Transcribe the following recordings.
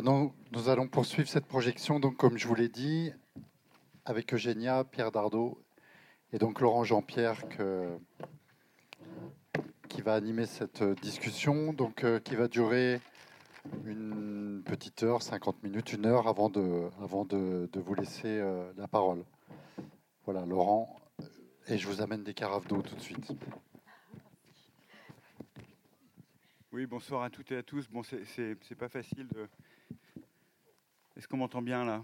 nous, allons poursuivre cette projection, donc comme je vous l'ai dit, avec Eugénia, Pierre Dardot et donc Laurent Jean-Pierre qui va animer cette discussion, donc euh, qui va durer une petite heure, 50 minutes, une heure avant de, avant de, vous laisser euh, la parole. Voilà, Laurent, et je vous amène des carafes d'eau tout de suite. Oui, bonsoir à toutes et à tous. Bon, c'est pas facile de. Est-ce qu'on m'entend bien là?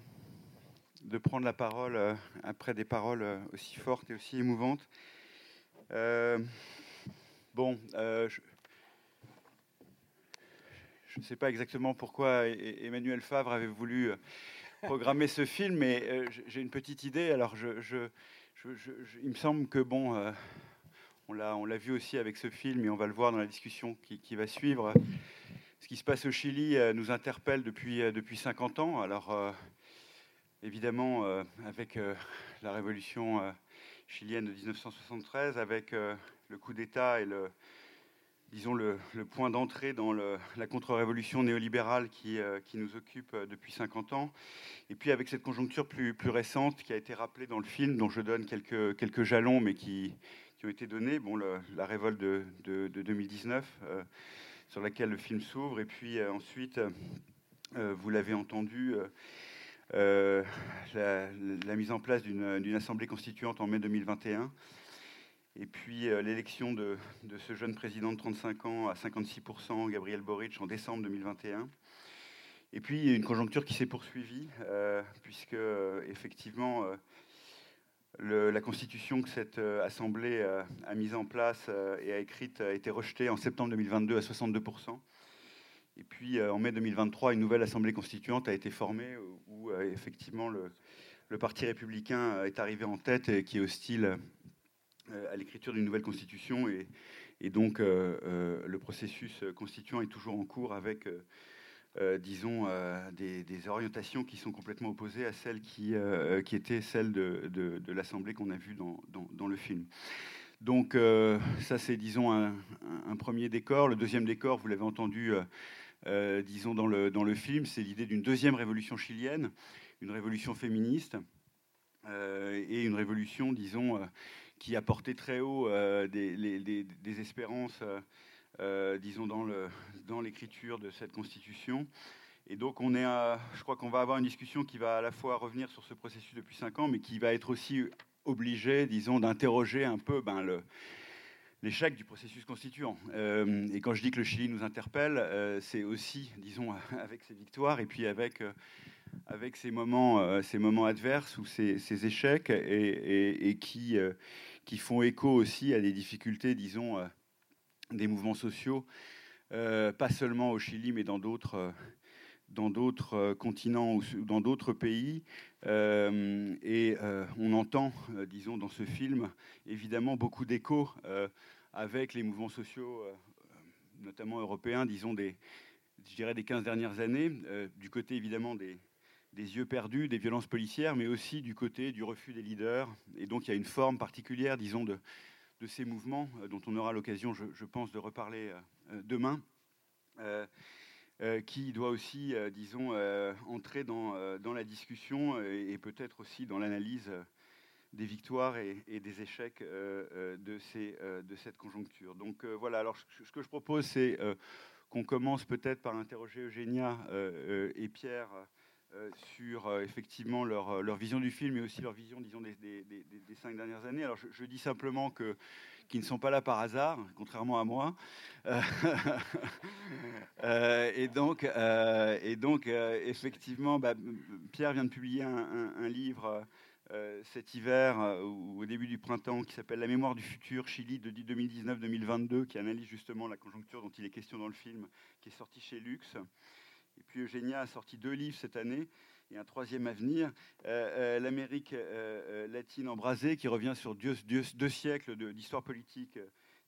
De prendre la parole euh, après des paroles euh, aussi fortes et aussi émouvantes. Euh, bon, je ne sais pas exactement pourquoi Emmanuel Favre avait voulu programmer ce film, mais j'ai une petite idée. Alors, il me semble que bon on l'a vu aussi avec ce film et on va le voir dans la discussion qui, va suivre. Ce qui se passe au Chili euh, nous interpelle depuis, euh, depuis 50 ans. Alors, euh, évidemment, avec la révolution chilienne de 1973, avec le coup d'État et le, disons, le, point d'entrée dans la contre-révolution néolibérale qui, qui, nous occupe depuis 50 ans. Et puis avec cette conjoncture plus, plus récente qui a été rappelée dans le film, dont je donne quelques, quelques jalons, mais qui, qui ont été données. Bon, la révolte de, 2019, euh, sur laquelle le film s'ouvre, et puis euh, ensuite, euh, vous l'avez entendu, la, mise en place d'une assemblée constituante en mai 2021. Et puis l'élection de, ce jeune président de 35 ans à 56%, Gabriel Boric, en décembre 2021. Et puis une conjoncture qui s'est poursuivie, puisque effectivement, la constitution que cette euh, Assemblée euh, a mise en place euh, et a écrite a été rejetée en septembre 2022 à 62%. Et puis en mai 2023, une nouvelle Assemblée constituante a été formée où effectivement le, Parti républicain est arrivé en tête et qui est hostile à l'écriture d'une nouvelle constitution. Et, et donc le processus constituant est toujours en cours avec euh, disons, euh, des, orientations qui sont complètement opposées à celles qui, euh, qui étaient celles de, de, l'Assemblée qu'on a vue dans, dans, le film. Donc ça, c'est, disons, un, premier décor. Le deuxième décor, vous l'avez entendu, disons, dans le, dans le film, c'est l'idée d'une deuxième révolution chilienne, une révolution féministe et une révolution, disons, qui a porté très haut des, des, espérances euh, disons, dans l'écriture de cette constitution. Et donc, on est je crois qu'on va avoir une discussion qui va à la fois revenir sur ce processus depuis cinq ans, mais qui va être aussi obligé, disons, d'interroger un peu ben, l'échec du processus constituant. Euh, et quand je dis que le Chili nous interpelle, euh, c'est aussi, disons, avec ses victoires et puis avec, avec ces, moments, ces moments adverses ou ces, échecs et, et qui, qui font écho aussi à des difficultés, disons, des mouvements sociaux, euh, pas seulement au Chili, mais dans d'autres euh, euh, continents ou dans d'autres pays. et on entend, disons, dans ce film, évidemment, beaucoup d'échos avec les mouvements sociaux, notamment européens, disons, des, je dirais, des 15 dernières années, du côté, évidemment, des, des yeux perdus, des violences policières, mais aussi du côté du refus des leaders. Et donc, il y a une forme particulière, disons, de, de ces mouvements, euh, dont on aura l'occasion, je, pense, de reparler euh, euh, demain, qui doit aussi, disons, entrer dans, la discussion et, peut-être aussi dans l'analyse des victoires et, des échecs de, ces, de, cette conjoncture. Donc voilà, alors ce que je propose, c'est qu'on commence peut-être par interroger Eugénia et Pierre euh, sur euh, effectivement leur, euh, leur, vision du film et aussi leur vision, disons, des, des, cinq dernières années. Alors je, dis simplement qu'ils ne sont pas là par hasard, contrairement à moi. et donc, et donc effectivement, bah, Pierre vient de publier un, livre cet hiver ou au début du printemps qui s'appelle La mémoire du futur, Chili de 2019-2022, qui analyse justement la conjoncture dont il est question dans le film, qui est sorti chez Lux. Et puis Eugénia a sorti deux livres cette année et un troisième à venir, euh, euh, l'Amérique euh, latine embrasée, qui revient sur deux, siècles d'histoire politique,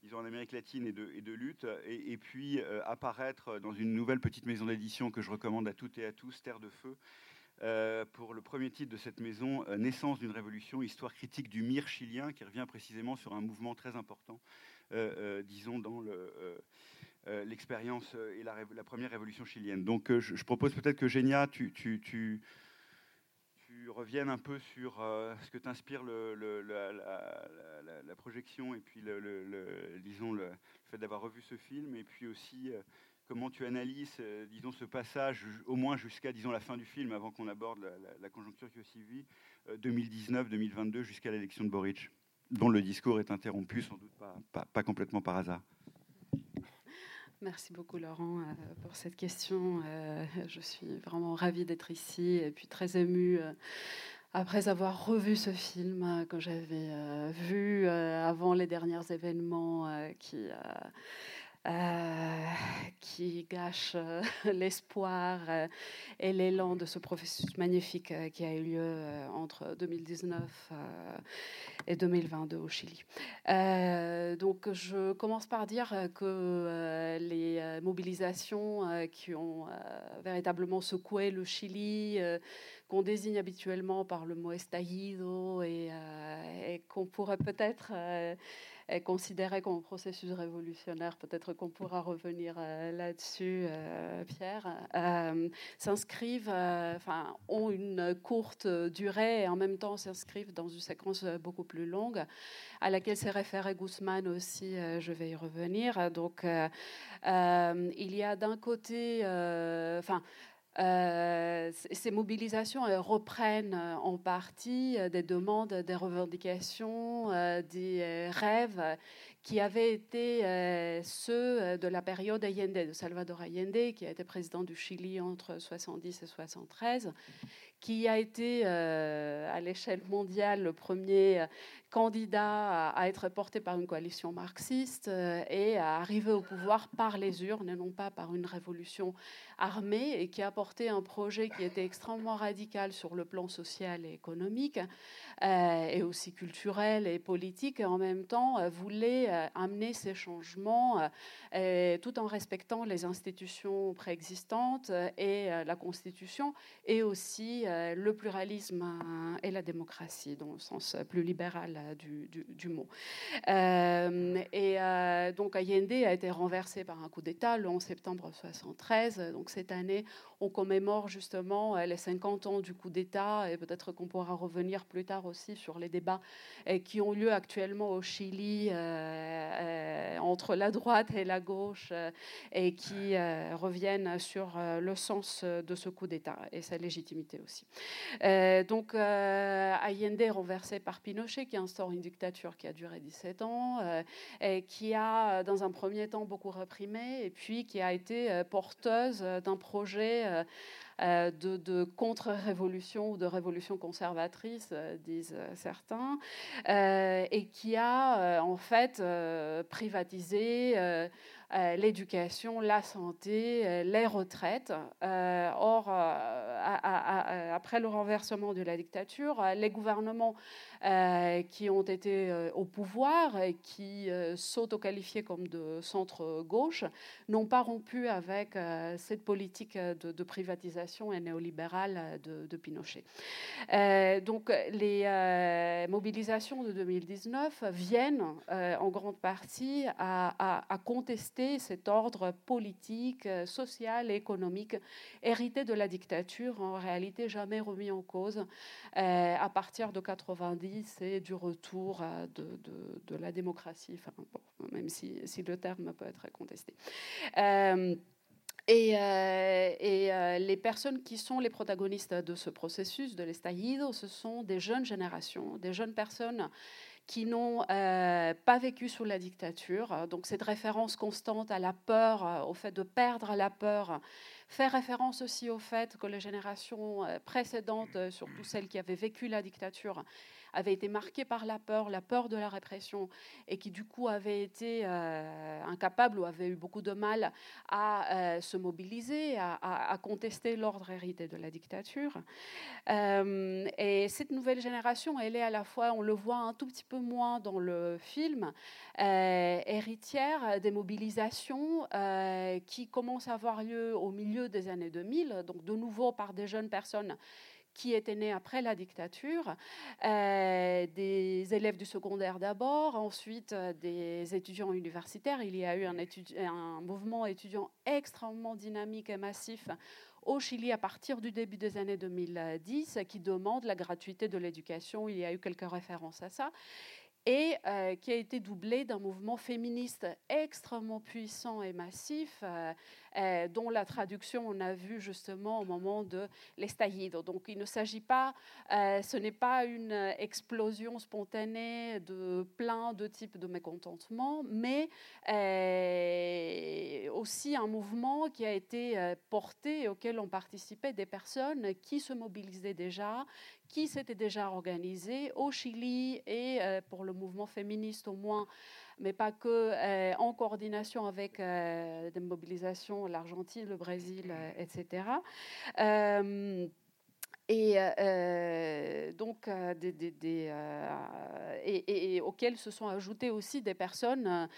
disons en Amérique latine et de, et lutte, et, puis apparaître dans une nouvelle petite maison d'édition que je recommande à toutes et à tous, Terre de Feu, pour le premier titre de cette maison, Naissance d'une révolution, histoire critique du mire chilien, qui revient précisément sur un mouvement très important, disons, dans le l'expérience et la, première révolution chilienne. Donc je, propose peut-être que Génia, tu, reviennes un peu sur ce que t'inspire la, projection et puis le, disons le fait d'avoir revu ce film et puis aussi comment tu analyses, euh, disons, ce passage, au moins jusqu'à, disons, la fin du film, avant qu'on aborde la, conjoncture qui a suivi, 2019-2022, jusqu'à l'élection de Boric, dont le discours est interrompu, sans doute pas, complètement par hasard. Merci beaucoup Laurent euh, pour cette question. Euh, je suis vraiment ravie d'être ici et puis très émue après avoir revu ce film que j'avais vu avant les derniers événements qui euh, qui gâche euh, l'espoir euh, et l'élan de ce processus magnifique qui a eu lieu entre 2019 et 2022 au Chili. donc je commence par dire que les mobilisations qui ont véritablement secoué le Chili, qu'on désigne habituellement par le mot estallido et, et qu'on pourrait peut-être est considéré comme un processus révolutionnaire, peut-être qu'on pourra revenir euh, là-dessus, euh, Pierre, euh, s'inscrivent, enfin, ont une courte durée et en même temps s'inscrivent dans une séquence beaucoup plus longue à laquelle s'est référé Guzman aussi, je vais y revenir. Donc, il y a d'un côté, enfin, euh, ces mobilisations reprennent euh, en partie euh, des demandes, des revendications, des rêves qui avaient été ceux de la période Allende, de Salvador Allende, qui a été président du Chili entre 70 et 73, qui a été à l'échelle mondiale le premier candidat à, être porté par une coalition marxiste et à arriver au pouvoir par les urnes et non pas par une révolution armée et qui a porté un projet qui était extrêmement radical sur le plan social et économique euh, et aussi culturel et politique et en même temps euh, voulait euh, amener ces changements tout en respectant les institutions préexistantes et la Constitution et aussi le pluralisme et la démocratie dans le sens plus libéral du, mot. et donc Allende a été renversé par un coup d'État le 11 septembre 1973. Donc cette année, on commémore justement les 50 ans du coup d'État et peut-être qu'on pourra revenir plus tard aussi sur les débats euh, qui ont lieu actuellement au Chili euh, euh, entre la droite et la gauche et qui reviennent sur le sens de ce coup d'État et sa légitimité aussi. Donc Allende est renversé par Pinochet qui instaure une dictature qui a duré 17 ans et qui a dans un premier temps beaucoup reprimé et puis qui a été porteuse d'un projet euh, de, contre-révolution ou de révolution conservatrice, euh, disent euh, certains, et qui a en fait privatisé euh, l'éducation, la santé, euh, les retraites. Euh, or, après le renversement de la dictature, les gouvernements qui ont été au pouvoir et qui s'auto-qualifiaient comme de centre-gauche n'ont pas rompu avec cette politique de, privatisation et néolibérale de, Pinochet. donc les mobilisations de 2019 viennent en grande partie à contester cet ordre politique, euh, social et économique hérité de la dictature, en réalité jamais remis en cause euh, à partir de 90 et du retour euh, de, la démocratie, enfin, même si, le terme peut être contesté. Et, et les personnes qui sont les protagonistes de ce processus de l'estallido, ce sont des jeunes générations, des jeunes personnes qui n'ont euh, pas vécu sous la dictature. Donc cette référence constante à la peur, euh, au fait de perdre la peur, fait référence aussi au fait que les générations euh, précédentes, surtout celles qui avaient vécu la dictature, avait été marqué par la peur, la peur de la répression, et qui du coup avait été euh, incapable ou avait eu beaucoup de mal à euh, se mobiliser, à, contester l'ordre hérité de la dictature. Euh, et cette nouvelle génération, elle est à la fois, on le voit un tout petit peu moins dans le film, héritière des mobilisations qui commencent à avoir lieu au milieu des années 2000, donc de nouveau par des jeunes personnes qui était né après la dictature, des élèves du secondaire d'abord, ensuite des étudiants universitaires. Il y a eu un, mouvement étudiant extrêmement dynamique et massif au Chili à partir du début des années 2010 qui demande la gratuité de l'éducation. Il y a eu quelques références à ça et euh, qui a été doublé d'un mouvement féministe extrêmement puissant et massif, euh, euh, dont la traduction on a vu justement au moment de l'estallido. Donc il ne s'agit pas, ce n'est pas une explosion spontanée de plein de types de mécontentement, mais aussi un mouvement qui a été porté et auquel ont participé des personnes qui se mobilisaient déjà, qui s'était déjà organisé au Chili et euh, pour le mouvement féministe au moins, mais pas que, euh, en coordination avec euh, des mobilisations, l'Argentine, le Brésil, etc. Et euh, donc, euh, des, euh, et, auxquels se sont ajoutées aussi des personnes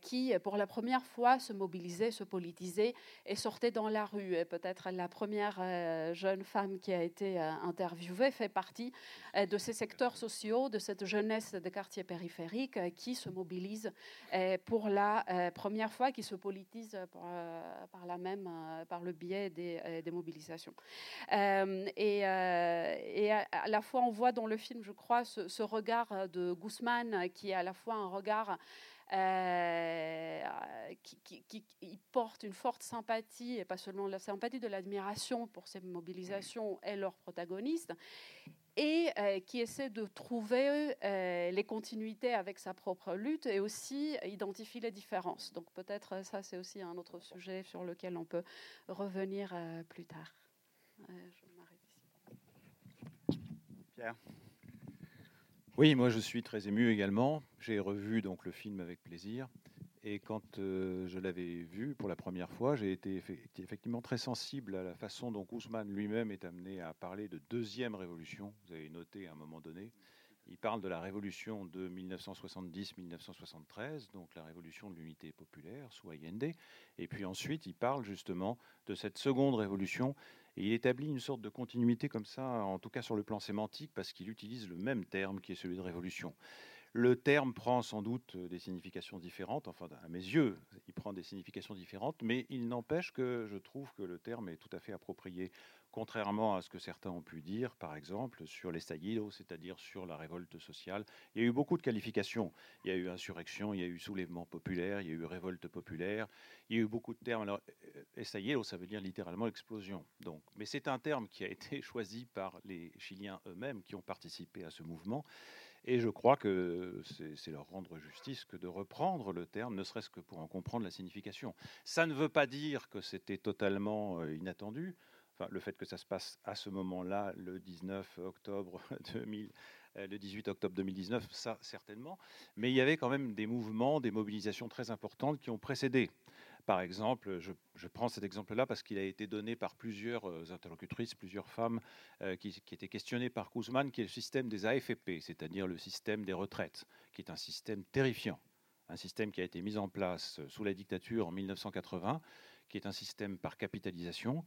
qui, pour la première fois, se mobilisaient, se politisaient et sortaient dans la rue. Peut-être la première jeune femme qui a été interviewée fait partie de ces secteurs sociaux, de cette jeunesse des quartiers périphériques qui se mobilise pour la première fois, qui se politise par, la même, par le biais des mobilisations. Et, euh, et à, la fois, on voit dans le film, je crois, ce, regard de Guzman qui est à la fois un regard euh, qui, qui, porte une forte sympathie, et pas seulement la sympathie, de l'admiration pour ces mobilisations et leurs protagonistes, et euh, qui essaie de trouver les continuités avec sa propre lutte et aussi identifier les différences. Donc peut-être ça, c'est aussi un autre sujet sur lequel on peut revenir plus tard. Oui, moi je suis très ému également. J'ai revu donc le film avec plaisir. Et quand euh, je l'avais vu pour la première fois, j'ai été effectivement très sensible à la façon dont Guzman lui-même est amené à parler de deuxième révolution. Vous avez noté à un moment donné, il parle de la révolution de 1970-1973, donc la révolution de l'unité populaire sous Allende. Et puis ensuite, il parle justement de cette seconde révolution et il établit une sorte de continuité comme ça, en tout cas sur le plan sémantique, parce qu'il utilise le même terme qui est celui de révolution. Le terme prend sans doute des significations différentes, enfin à mes yeux, il prend des significations différentes, mais il n'empêche que je trouve que le terme est tout à fait approprié contrairement à ce que certains ont pu dire, par exemple, sur l'estallido, c'est-à-dire sur la révolte sociale. Il y a eu beaucoup de qualifications. Il y a eu insurrection, il y a eu soulèvement populaire, il y a eu révolte populaire, il y a eu beaucoup de termes. Alors, euh, estallido, ça veut dire littéralement explosion. Donc, mais c'est un terme qui a été choisi par les Chiliens eux-mêmes qui ont participé à ce mouvement. Et je crois que c'est leur rendre justice que de reprendre le terme, ne serait-ce que pour en comprendre la signification. Ça ne veut pas dire que c'était totalement euh, le fait que ça se passe à ce moment-là, le 19 octobre 2000, euh, le 18 octobre 2019, ça certainement. Mais il y avait quand même des mouvements, des mobilisations très importantes qui ont précédé. Par exemple, je, prends cet exemple-là parce qu'il a été donné par plusieurs euh, interlocutrices, plusieurs femmes euh, qui, qui, étaient questionnées par Kuzman, qui est le système des AFP, c'est-à-dire le système des retraites, qui est un système terrifiant, un système qui a été mis en place sous la dictature en 1980, qui est un système par capitalisation,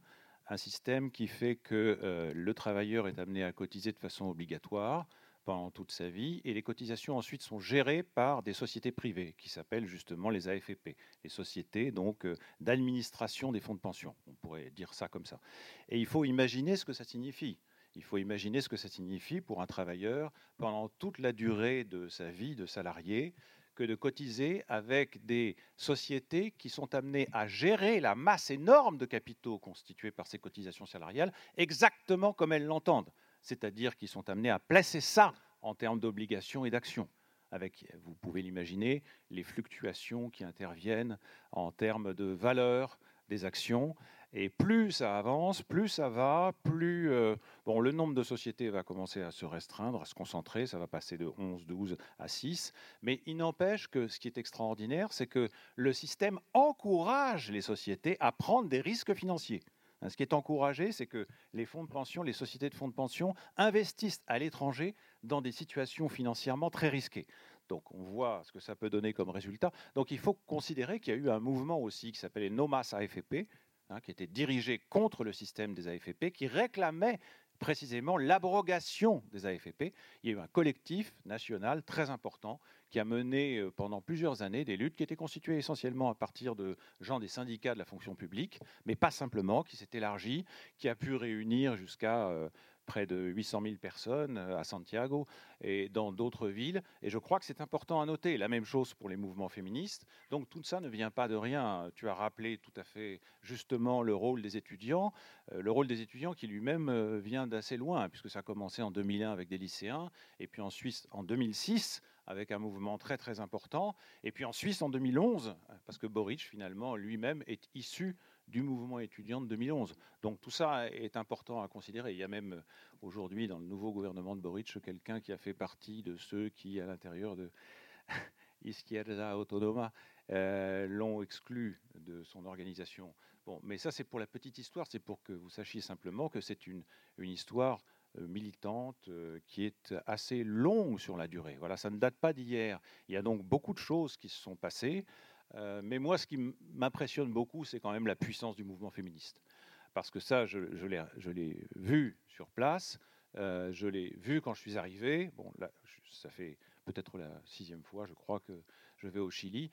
un système qui fait que euh, le travailleur est amené à cotiser de façon obligatoire pendant toute sa vie, et les cotisations ensuite sont gérées par des sociétés privées qui s'appellent justement les AFP, les sociétés donc euh, d'administration des fonds de pension. On pourrait dire ça comme ça. Et il faut imaginer ce que ça signifie. Il faut imaginer ce que ça signifie pour un travailleur pendant toute la durée de sa vie de salarié que de cotiser avec des sociétés qui sont amenées à gérer la masse énorme de capitaux constitués par ces cotisations salariales exactement comme elles l'entendent, c'est-à-dire qu'ils sont amenés à placer ça en termes d'obligations et d'actions. Avec, vous pouvez l'imaginer, les fluctuations qui interviennent en termes de valeur des actions et plus ça avance, plus ça va, plus euh, bon, le nombre de sociétés va commencer à se restreindre, à se concentrer, ça va passer de 11, 12 à 6. Mais il n'empêche que ce qui est extraordinaire, c'est que le système encourage les sociétés à prendre des risques financiers. Hein, ce qui est encouragé, c'est que les fonds de pension, les sociétés de fonds de pension investissent à l'étranger dans des situations financièrement très risquées. Donc on voit ce que ça peut donner comme résultat. Donc il faut considérer qu'il y a eu un mouvement aussi qui s'appelait NOMAS AFP, Hein, qui était dirigé contre le système des AFP, qui réclamait précisément l'abrogation des AFP. Il y a eu un collectif national très important qui a mené euh, pendant plusieurs années des luttes qui étaient constituées essentiellement à partir de gens des syndicats de la fonction publique, mais pas simplement, qui s'est élargi, qui a pu réunir jusqu'à euh, près de 800 000 personnes euh, à Santiago et dans d'autres villes. Et je crois que c'est important à noter. La même chose pour les mouvements féministes. Donc tout ça ne vient pas de rien. Tu as rappelé tout à fait justement le rôle des étudiants. Le rôle des étudiants qui lui-même vient d'assez loin, puisque ça a commencé en 2001 avec des lycéens, et puis ensuite en 2006 avec un mouvement très très important. Et puis en Suisse en 2011, parce que Boric finalement lui-même est issu du mouvement étudiant de 2011. Donc tout ça est important à considérer. Il y a même aujourd'hui dans le nouveau gouvernement de Boric quelqu'un qui a fait partie de ceux qui, à l'intérieur de Izquierda Autonoma, euh, l'ont exclu de son organisation. Bon, mais ça c'est pour la petite histoire, c'est pour que vous sachiez simplement que c'est une, une histoire euh, militante euh, qui est assez longue sur la durée. Voilà, ça ne date pas d'hier. Il y a donc beaucoup de choses qui se sont passées. Euh, mais moi, ce qui m'impressionne beaucoup, c'est quand même la puissance du mouvement féministe. Parce que ça, je, l'ai vu sur place. je l'ai vu quand je suis arrivé. Bon, là, ça fait peut-être la sixième fois, je crois, que je vais au Chili.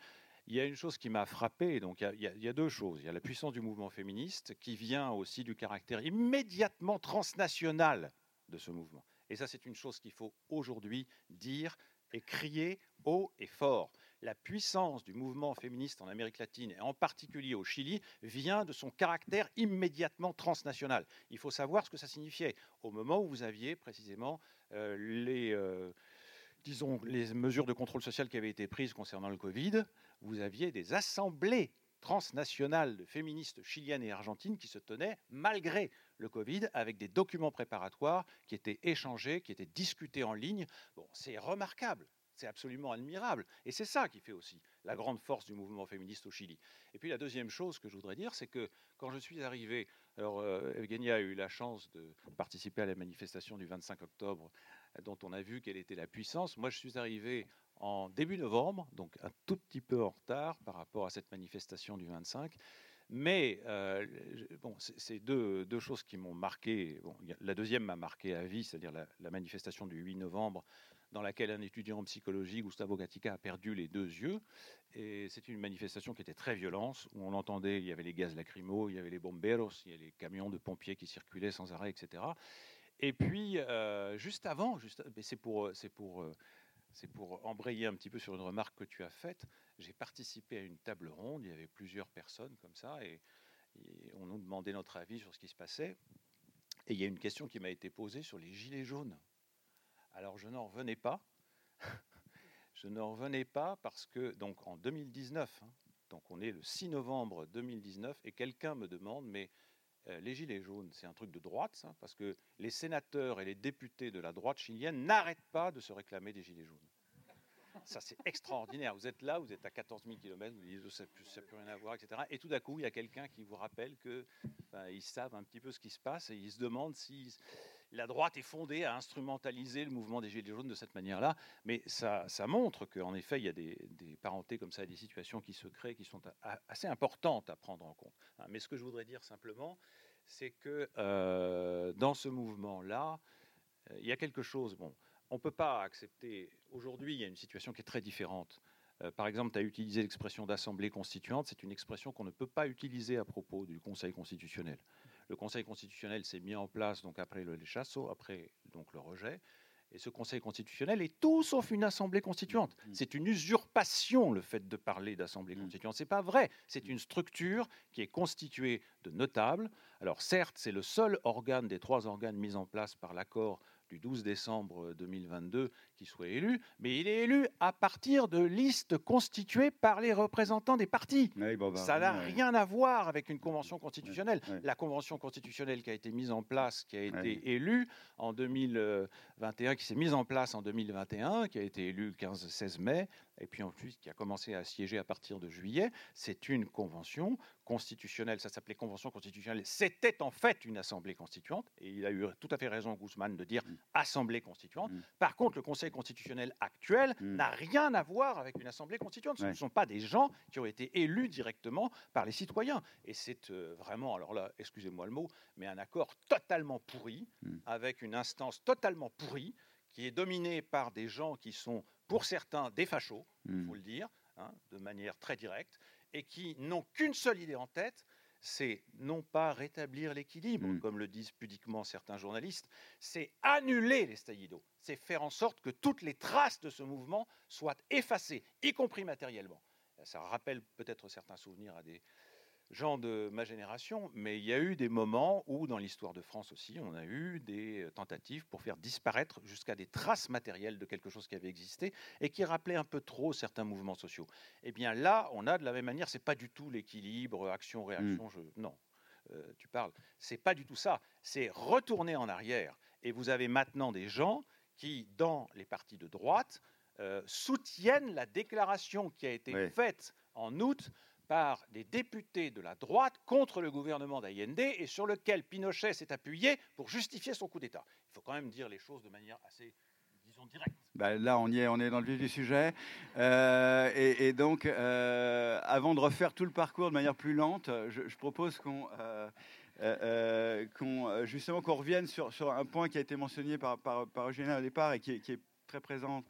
Il y a une chose qui m'a frappé, donc il y, a, il y, a, deux choses. Il y a la puissance du mouvement féministe qui vient aussi du caractère immédiatement transnational de ce mouvement. Et ça, c'est une chose qu'il faut aujourd'hui dire et crier haut et fort. La puissance du mouvement féministe en Amérique latine, et en particulier au Chili, vient de son caractère immédiatement transnational. Il faut savoir ce que ça signifiait. Au moment où vous aviez précisément euh, les, euh, disons, les mesures de contrôle social qui avaient été prises concernant le Covid, vous aviez des assemblées transnationales de féministes chiliennes et argentines qui se tenaient malgré le Covid avec des documents préparatoires qui étaient échangés, qui étaient discutés en ligne. Bon, c'est remarquable. C'est absolument admirable. Et c'est ça qui fait aussi la grande force du mouvement féministe au Chili. Et puis la deuxième chose que je voudrais dire, c'est que quand je suis arrivé, alors euh, Evgenia a eu la chance de participer à la manifestation du 25 octobre, dont on a vu quelle était la puissance. Moi, je suis arrivé en début novembre, donc un tout petit peu en retard par rapport à cette manifestation du 25. Mais euh, bon, c'est deux, choses qui m'ont marqué. La deuxième m'a marqué à vie, c'est-à-dire la, manifestation du 8 novembre, dans laquelle un étudiant en psychologie, Gustavo Gatica, a perdu les deux yeux. Et c'était une manifestation qui était très violente, où on entendait, il y avait les gaz lacrymaux, il y avait les bomberos, il y avait les camions de pompiers qui circulaient sans arrêt, etc. Et puis, euh, juste avant, pour euh, c'est pour embrayer un petit peu sur une remarque que tu as faite. J'ai participé à une table ronde, il y avait plusieurs personnes comme ça, et, on nous demandait notre avis sur ce qui se passait. Et il y a une question qui m'a été posée sur les gilets jaunes. Alors je n'en revenais pas. je n'en revenais pas parce que, donc en 2019, hein, donc on est le 6 novembre 2019, et quelqu'un me demande, mais euh, les Gilets jaunes, c'est un truc de droite, parce que les sénateurs et les députés de la droite chilienne n'arrêtent pas de se réclamer des Gilets jaunes. Ça, c'est extraordinaire. Vous êtes là, vous êtes à 14 000 km, vous dites ça n'a plus rien à voir, etc. Et tout d'un coup, il y a quelqu'un qui vous rappelle qu'ils ben, savent un petit peu ce qui se passe et ils se demandent si la droite est fondée à instrumentaliser le mouvement des Gilets jaunes de cette manière-là. Mais ça, montre qu'en effet, il y a des, parentés comme ça, des situations qui se créent qui sont assez importantes à prendre en compte. Hein, mais ce que je voudrais dire simplement, c'est que euh, dans ce mouvement-là, euh, il y a quelque chose. Bon, on ne peut pas accepter. Aujourd'hui, il y a une situation qui est très différente. Euh, par exemple, tu as utilisé l'expression d'assemblée constituante. C'est une expression qu'on ne peut pas utiliser à propos du Conseil constitutionnel. Le Conseil constitutionnel s'est mis en place donc après le chasso, après donc le rejet. Et ce Conseil constitutionnel est tout sauf une assemblée constituante. Mm. C'est une usurpation le fait de parler d'assemblée mm. constituante. C'est pas vrai. C'est une structure qui est constituée de notables. Alors certes, c'est le seul organe des trois organes mis en place par l'accord du 12 décembre 2022 qui soit élu, mais il est élu à partir de listes constituées par les représentants des partis. Bah, Ça n'a rien à voir avec une convention constitutionnelle. La convention constitutionnelle qui a été mise en place, qui a été élue en 2021, qui s'est mise en place en 2021, qui a été élue le 15-16 mai, et puis ensuite qui a commencé à siéger à partir de juillet, c'est une convention constitutionnelle, ça s'appelait convention constitutionnelle, c'était en fait une assemblée constituante, et il a eu tout à fait raison Guzman de dire mm. assemblée constituante. Mm. Par contre, le Conseil constitutionnel actuel mm. n'a rien à voir avec une assemblée constituante. Ce ne sont pas des gens qui ont été élus directement par les citoyens. Et c'est euh, vraiment, alors là, excusez-moi le mot, mais un accord totalement pourri, avec une instance totalement pourrie, qui est dominée par des gens qui sont, pour certains, des fachos, il faut le dire, hein, de manière très directe, et qui n'ont qu'une seule idée en tête, c'est non pas rétablir l'équilibre, mm. comme le disent pudiquement certains journalistes, c'est annuler les stallidos, c'est faire en sorte que toutes les traces de ce mouvement soient effacées, y compris matériellement. Ça rappelle peut-être certains souvenirs à des, gens de ma génération, mais il y a eu des moments où, dans l'histoire de France aussi, on a eu des euh, tentatives pour faire disparaître jusqu'à des traces matérielles de quelque chose qui avait existé et qui rappelait un peu trop certains mouvements sociaux. Eh bien là, on a de la même manière, c'est pas du tout l'équilibre action-réaction. Mmh. Non, euh, tu parles, c'est pas du tout ça. C'est retourner en arrière. Et vous avez maintenant des gens qui, dans les partis de droite, euh, soutiennent la déclaration qui a été faite en août par des députés de la droite contre le gouvernement d'Allende et sur lequel Pinochet s'est appuyé pour justifier son coup d'État. Il faut quand même dire les choses de manière assez, disons, directe. Ben là, on est, dans le vif du sujet. Euh, et, donc, euh, avant de refaire tout le parcours de manière plus lente, je, propose qu'on... Euh, justement qu'on revienne sur, un point qui a été mentionné par, par, Eugénie au départ et qui est très présent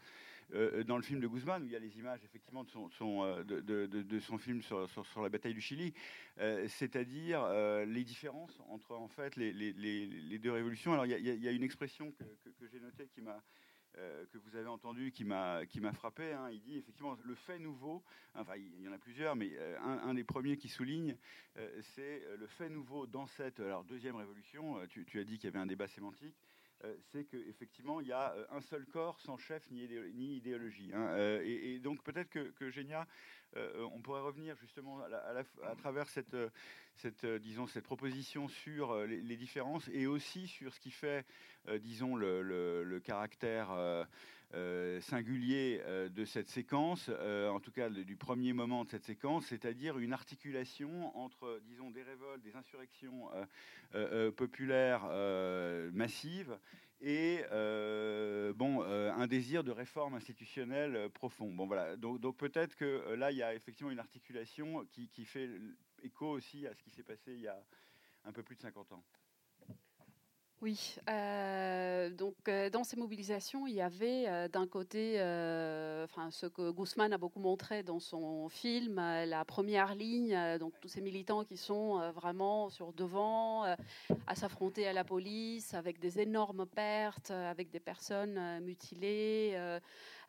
euh, dans le film de Guzman, où il y a les images effectivement de son, euh, film sur, la bataille du Chili, euh, c'est-à-dire les différences entre en fait les, deux révolutions. Alors il y, a une expression que, j'ai notée qui que vous avez entendu qui m'a frappé. Hein. Il dit effectivement le fait nouveau. Enfin, il y en a plusieurs, mais un, des premiers qui souligne, c'est le fait nouveau dans cette deuxième révolution. Tu as dit qu'il y avait un débat sémantique. Euh, c'est qu'effectivement, il y a euh, un seul corps sans chef ni, idéologie. Hein. Euh, et, donc peut-être que, que Génia, on pourrait revenir justement à, travers cette, disons, cette proposition sur les, différences et aussi sur ce qui fait, disons, le, caractère singulier de cette séquence, en tout cas du premier moment de cette séquence, c'est-à-dire une articulation entre, disons, des révoltes, des insurrections populaires massives et euh, bon, euh, un désir de réforme institutionnelle euh, profond. Bon, voilà. Donc, peut-être que là, il y a effectivement une articulation qui fait écho aussi à ce qui s'est passé il y a un peu plus de 50 ans. Oui, euh, donc euh, dans ces mobilisations, il y avait euh, d'un côté, ce que Guzman a beaucoup montré dans son film, la première ligne, donc tous ces militants qui sont vraiment sur devant, à s'affronter à la police, avec des énormes pertes, avec des personnes mutilées,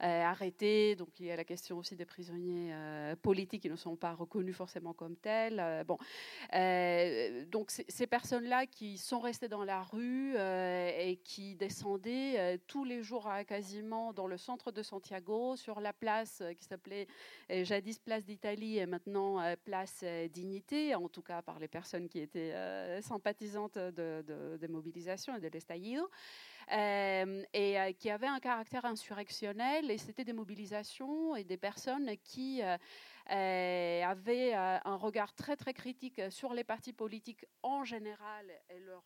arrêtées. Donc il y a la question aussi des prisonniers politiques qui ne sont pas reconnus forcément comme tels. bon, donc ces personnes-là qui sont restées dans la rue euh, et qui descendait euh, tous les jours quasiment dans le centre de Santiago, sur la place euh, qui s'appelait jadis Place d'Italie et maintenant Place Dignité, en tout cas par les personnes qui étaient sympathisantes de, des mobilisations et de l'estallido. Et qui avaient un caractère insurrectionnel. Et c'était des mobilisations et des personnes qui avaient un regard très très critique sur les partis politiques en général et leur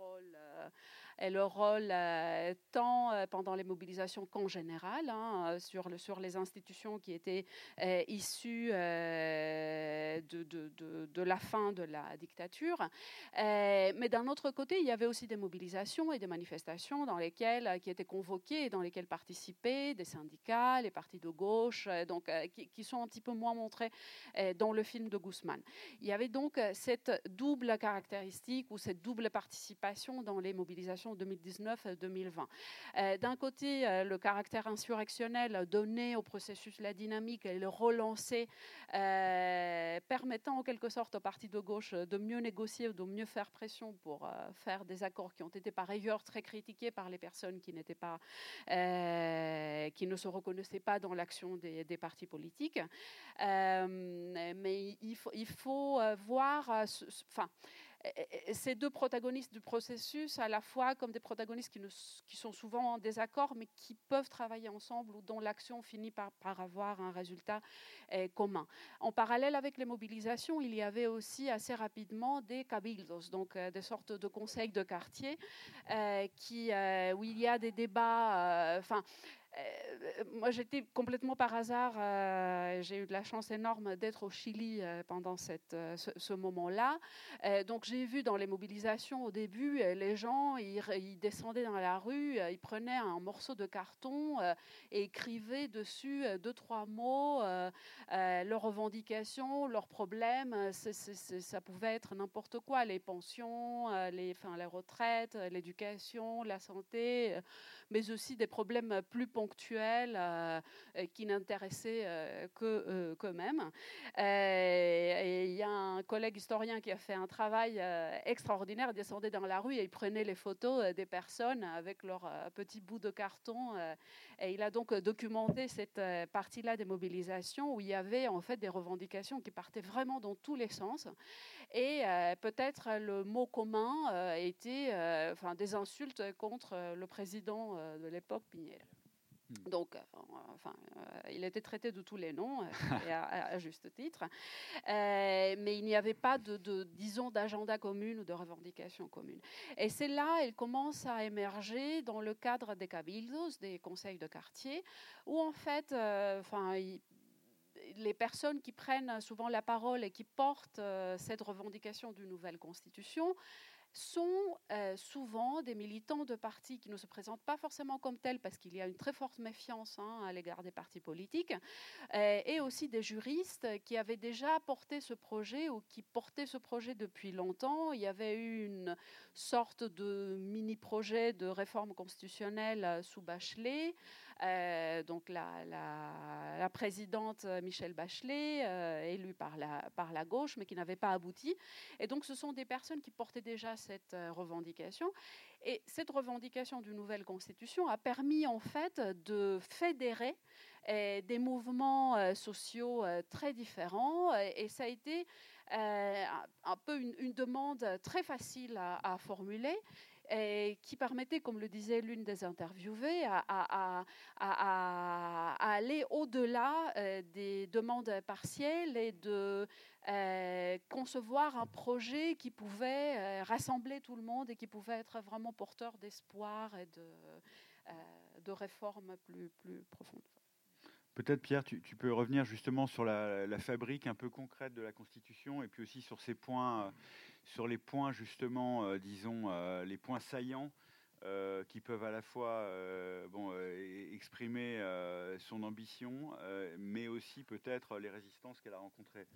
rôle euh, et le rôle euh, tant euh, pendant les mobilisations qu'en général hein, sur, le, sur les institutions qui étaient issues de, la fin de la dictature. mais d'un autre côté, il y avait aussi des mobilisations et des manifestations dans lesquelles, qui étaient convoquées et dans lesquelles participaient des syndicats, les partis de gauche, donc, qui, sont un petit peu moins montrés dans le film de Guzman. Il y avait donc cette double caractéristique ou cette double participation dans les mobilisations 2019-2020. Euh, d'un côté, euh, le caractère insurrectionnel donné au processus, la dynamique et le relancer, euh, permettant en quelque sorte aux partis de gauche de mieux négocier ou de mieux faire pression pour faire des accords qui ont été par ailleurs très critiqués par les personnes qui n'étaient pas, qui ne se reconnaissaient pas dans l'action des, partis politiques. mais il faut, il faut voir, enfin ces deux protagonistes du processus, à la fois comme des protagonistes qui, sont souvent en désaccord, mais qui peuvent travailler ensemble ou dont l'action finit par, avoir un résultat commun. En parallèle avec les mobilisations, il y avait aussi assez rapidement des cabildos, donc des sortes de conseils de quartier, qui, où il y a des débats. Euh, moi, j'étais complètement par hasard. Euh, j'ai eu de la chance énorme d'être au Chili euh, pendant ce, moment-là. donc, j'ai vu dans les mobilisations au début, les gens, ils, descendaient dans la rue, ils prenaient un morceau de carton et écrivaient dessus deux, trois mots, leurs revendications, leurs problèmes. ça pouvait être n'importe quoi, les pensions, enfin, les retraites, l'éducation, la santé, mais aussi des problèmes plus ponctuels euh, qui n'intéressaient euh, que qu'eux-mêmes. Et il y a un collègue historien qui a fait un travail euh, extraordinaire, il descendait dans la rue et il prenait les photos des personnes avec leurs petits bouts de carton. Et il a donc documenté cette partie-là des mobilisations où il y avait en fait des revendications qui partaient vraiment dans tous les sens. Et peut-être le mot commun était des insultes contre le président de l'époque, Pignera. Hmm. Donc, euh, enfin, euh, il était traité de tous les noms, euh, et à, juste titre. mais il n'y avait pas de, disons, d'agenda commun ou de revendication commune. Et c'est là, il commence à émerger dans le cadre des cabildos, des conseils de quartier, où en fait, enfin, les personnes qui prennent souvent la parole et qui portent cette revendication d'une nouvelle constitution sont euh, souvent des militants de partis qui ne se présentent pas forcément comme tels parce qu'il y a une très forte méfiance hein, à l'égard des partis politiques, euh, et aussi des juristes qui avaient déjà porté ce projet ou qui portaient ce projet depuis longtemps. Il y avait eu une sorte de mini-projet de réforme constitutionnelle euh, sous Bachelet, donc la, la, présidente Michelle Bachelet, élue par la, par la gauche, mais qui n'avait pas abouti. Et donc ce sont des personnes qui portaient déjà cette euh, revendication. Et cette revendication d'une nouvelle constitution a permis en fait de fédérer euh, des mouvements euh, sociaux très différents. Et ça a été un peu une, demande très facile à formuler et qui permettait, comme le disait l'une des interviewées, à, aller au-delà euh, des demandes partielles et de euh, concevoir un projet qui pouvait euh, rassembler tout le monde et qui pouvait être vraiment porteur d'espoir et de, réformes plus, profondes. Peut-être Pierre, tu, peux revenir justement sur la, fabrique un peu concrète de la Constitution et puis aussi sur ces points, sur les points justement, euh, disons, euh, les points saillants qui peuvent à la fois bon, exprimer son ambition, mais aussi peut-être les résistances qu'elle a rencontrées.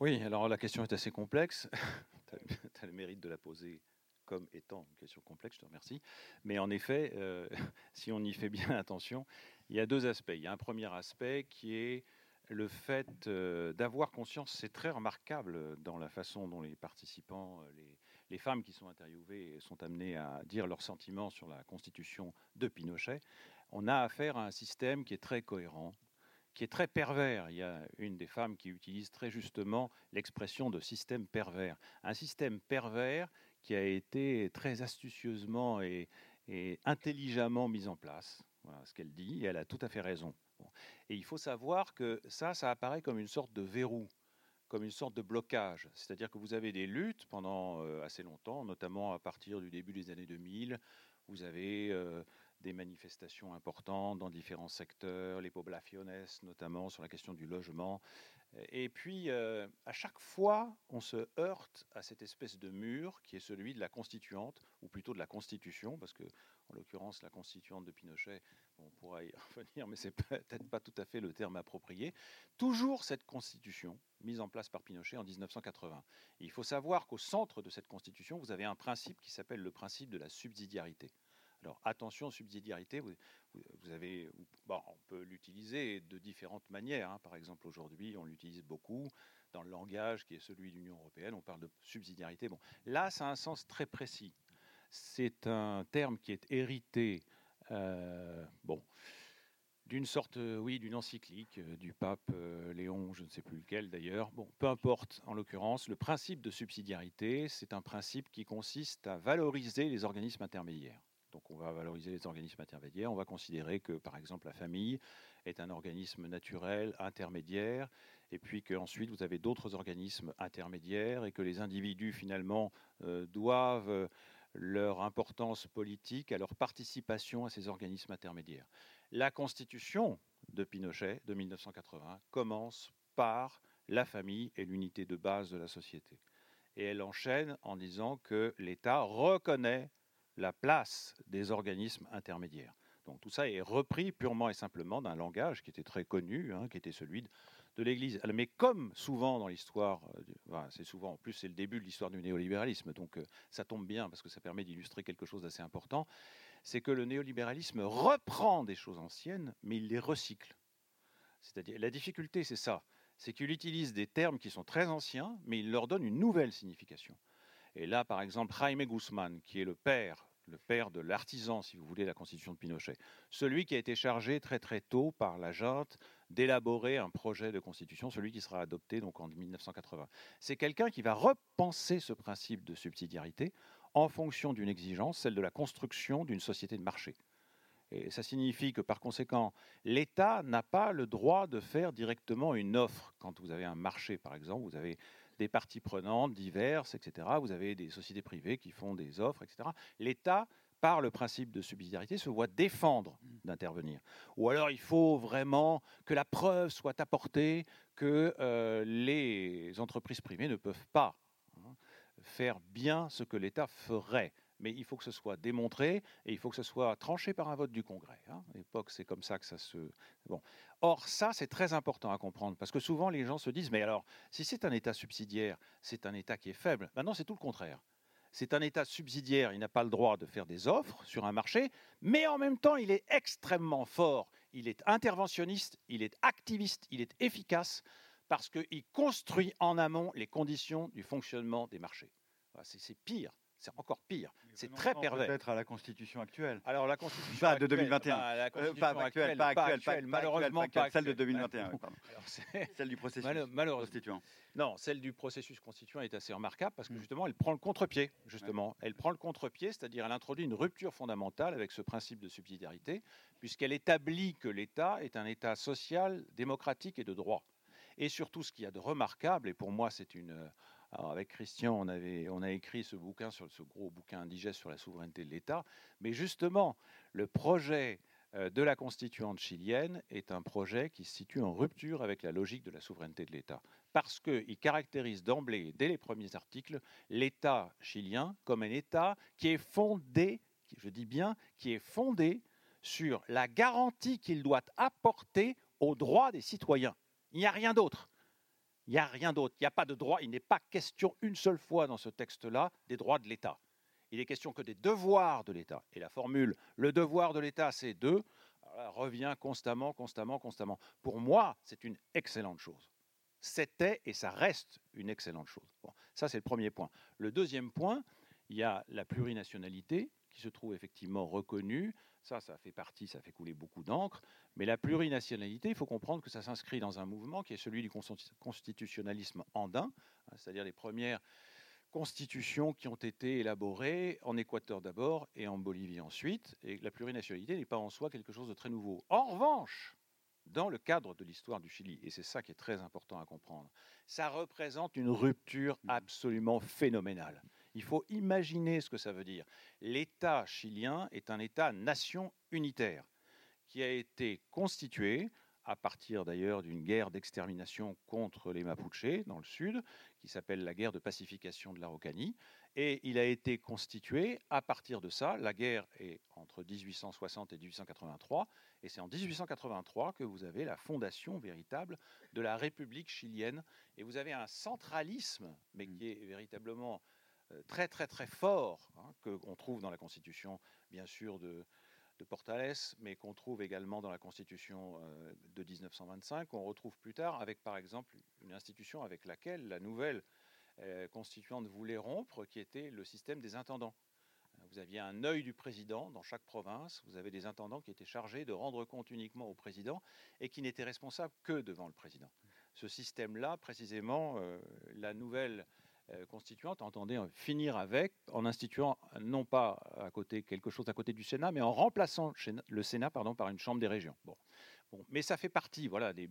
Oui, alors la question est assez complexe. tu as, le mérite de la poser comme étant une question complexe, je te remercie. Mais en effet, si on y fait bien attention, il y a deux aspects. Il y a un premier aspect qui est le fait euh, d'avoir conscience, c'est très remarquable dans la façon dont les participants, euh, les, femmes qui sont interviewées sont amenées à dire leurs sentiments sur la constitution de Pinochet. On a affaire à un système qui est très cohérent, qui est très pervers. Il y a une des femmes qui utilise très justement l'expression de système pervers. Un système pervers qui a été très astucieusement et intelligemment mis en place voilà ce qu'elle dit, et elle a tout à fait raison. Et il faut savoir que ça, ça apparaît comme une sorte de verrou, comme une sorte de blocage. C'est-à-dire que vous avez des luttes pendant euh, assez longtemps, notamment à partir du début des années 2000. Vous avez euh, des manifestations importantes dans différents secteurs, les poblaciones notamment sur la question du logement. Et puis, euh, à chaque fois, on se heurte à cette espèce de mur qui est celui de la constituante, ou plutôt de la constitution, parce que, en l'occurrence, la constituante de Pinochet, on pourra y revenir, mais c'est peut-être pas tout à fait le terme approprié. Toujours cette constitution mise en place par Pinochet en 1980. il faut savoir qu'au centre de cette constitution, vous avez un principe qui s'appelle le principe de la subsidiarité. Alors attention, subsidiarité, vous, avez, bon, on peut l'utiliser de différentes manières. Hein. Par exemple, aujourd'hui, on l'utilise beaucoup dans le langage qui est celui de l'Union européenne. On parle de subsidiarité. Bon, là, ça a un sens très précis. C'est un terme qui est hérité. Euh, bon, d'une sorte, euh, oui, d'une encyclique euh, du pape Léon, je ne sais plus lequel d'ailleurs. Peu importe, en l'occurrence, le principe de subsidiarité, c'est un principe qui consiste à valoriser les organismes intermédiaires. Donc on va valoriser les organismes intermédiaires, on va considérer que par exemple la famille est un organisme naturel intermédiaire, et puis qu'ensuite vous avez d'autres organismes intermédiaires, et que les individus finalement doivent leur importance politique à leur participation à ces organismes intermédiaires. La constitution de Pinochet de 1980 commence par la famille et l'unité de base de la société. Et elle enchaîne en disant que l'État reconnaît la place des organismes intermédiaires. Donc tout ça est repris purement et simplement d'un langage qui était très connu, hein, qui était celui de, l'Église. Mais comme souvent dans l'histoire, euh, c'est souvent, en plus c'est le début de l'histoire du néolibéralisme, donc euh, ça tombe bien parce que ça permet d'illustrer quelque chose d'assez important, c'est que le néolibéralisme reprend des choses anciennes, mais il les recycle. C'est-à-dire, la difficulté, c'est ça, c'est qu'il utilise des termes qui sont très anciens, mais il leur donne une nouvelle signification. Et là, par exemple, Jaime Guzman, qui est le père, le père de l'artisan, si vous voulez, la constitution de Pinochet, celui qui a été chargé très très tôt par la junte d'élaborer un projet de constitution, celui qui sera adopté donc en 1980. C'est quelqu'un qui va repenser ce principe de subsidiarité en fonction d'une exigence, celle de la construction d'une société de marché. Et ça signifie que par conséquent, l'État n'a pas le droit de faire directement une offre. Quand vous avez un marché, par exemple, vous avez des parties prenantes diverses, etc. Vous avez des sociétés privées qui font des offres, etc. L'État, par le principe de subsidiarité, se voit défendre d'intervenir. Ou alors il faut vraiment que la preuve soit apportée que euh, les entreprises privées ne peuvent pas faire bien ce que l'État ferait. Mais il faut que ce soit démontré et il faut que ce soit tranché par un vote du Congrès. Hein. À l'époque, c'est comme ça que ça se. Bon. Or, ça, c'est très important à comprendre parce que souvent, les gens se disent Mais alors, si c'est un État subsidiaire, c'est un État qui est faible. Maintenant, c'est tout le contraire. C'est un État subsidiaire, il n'a pas le droit de faire des offres sur un marché, mais en même temps, il est extrêmement fort. Il est interventionniste, il est activiste, il est efficace parce qu'il construit en amont les conditions du fonctionnement des marchés. C'est pire. C'est encore pire. C'est très pervers. Peut-être à la Constitution actuelle. Alors la Constitution pas de 2021. Bah, la euh, pas, actuelle, pas actuelle, malheureusement pas, celle de 2021. celle du processus constituant. Non, celle du processus constituant est assez remarquable parce que mm. justement, elle prend le contre-pied. Justement, elle prend le contre-pied, c'est-à-dire elle introduit une rupture fondamentale avec ce principe de subsidiarité, puisqu'elle établit que l'État est un État social, démocratique et de droit. Et surtout, ce qu'il y a de remarquable, et pour moi c'est une avec Christian, on, a écrit ce ce gros bouquin indigeste sur la souveraineté de l'État. Mais justement, le projet euh, de la constituante chilienne est un projet qui se situe en rupture avec la logique de la souveraineté de l'État. Parce qu'il caractérise d'emblée, dès les premiers articles, l'État chilien comme un État qui est fondé, je dis bien, qui est fondé sur la garantie qu'il doit apporter aux droits des citoyens. Il n'y a rien d'autre. Il n'y a rien d'autre. Il n'y a pas de droit. Il n'est pas question une seule fois dans ce texte-là des droits de l'État. Il est question que des devoirs de l'État. Et la formule le devoir de l'État, c'est deux, revient constamment, constamment, constamment. Pour moi, c'est une excellente chose. C'était et ça reste une excellente chose. Bon, ça, c'est le premier point. Le deuxième point, il y a la plurinationalité qui se trouve effectivement reconnue ça, ça fait partie, ça fait couler beaucoup d'encre. Mais la plurinationalité, il faut comprendre que ça s'inscrit dans un mouvement qui est celui du constitutionnalisme andin, hein, c'est-à-dire les premières constitutions qui ont été élaborées en Équateur d'abord et en Bolivie ensuite. Et la plurinationalité n'est pas en soi quelque chose de très nouveau. En revanche, dans le cadre de l'histoire du Chili, et c'est ça qui est très important à comprendre, ça représente une rupture absolument phénoménale. Il faut imaginer ce que ça veut dire. L'État chilien est un État-nation unitaire qui a été constitué à partir d'ailleurs d'une guerre d'extermination contre les Mapuches dans le sud, qui s'appelle la guerre de pacification de l'Araucanie. Et il a été constitué à partir de ça. La guerre est entre 1860 et 1883. Et c'est en 1883 que vous avez la fondation véritable de la République chilienne. Et vous avez un centralisme, mais qui est véritablement très très très fort hein, qu'on trouve dans la Constitution, bien sûr, de, de Portales, mais qu'on trouve également dans la Constitution euh, de 1925, qu'on retrouve plus tard avec, par exemple, une institution avec laquelle la nouvelle euh, constituante voulait rompre, qui était le système des intendants. Vous aviez un œil du président dans chaque province. Vous avez des intendants qui étaient chargés de rendre compte uniquement au président et qui n'étaient responsables que devant le président. Ce système-là, précisément, la nouvelle constituante entendait finir avec en instituant non pas à côté quelque chose à côté du Sénat, mais en remplaçant le Sénat pardon, par une chambre des régions. Bon. Bon, mais ça fait partie, voilà, des,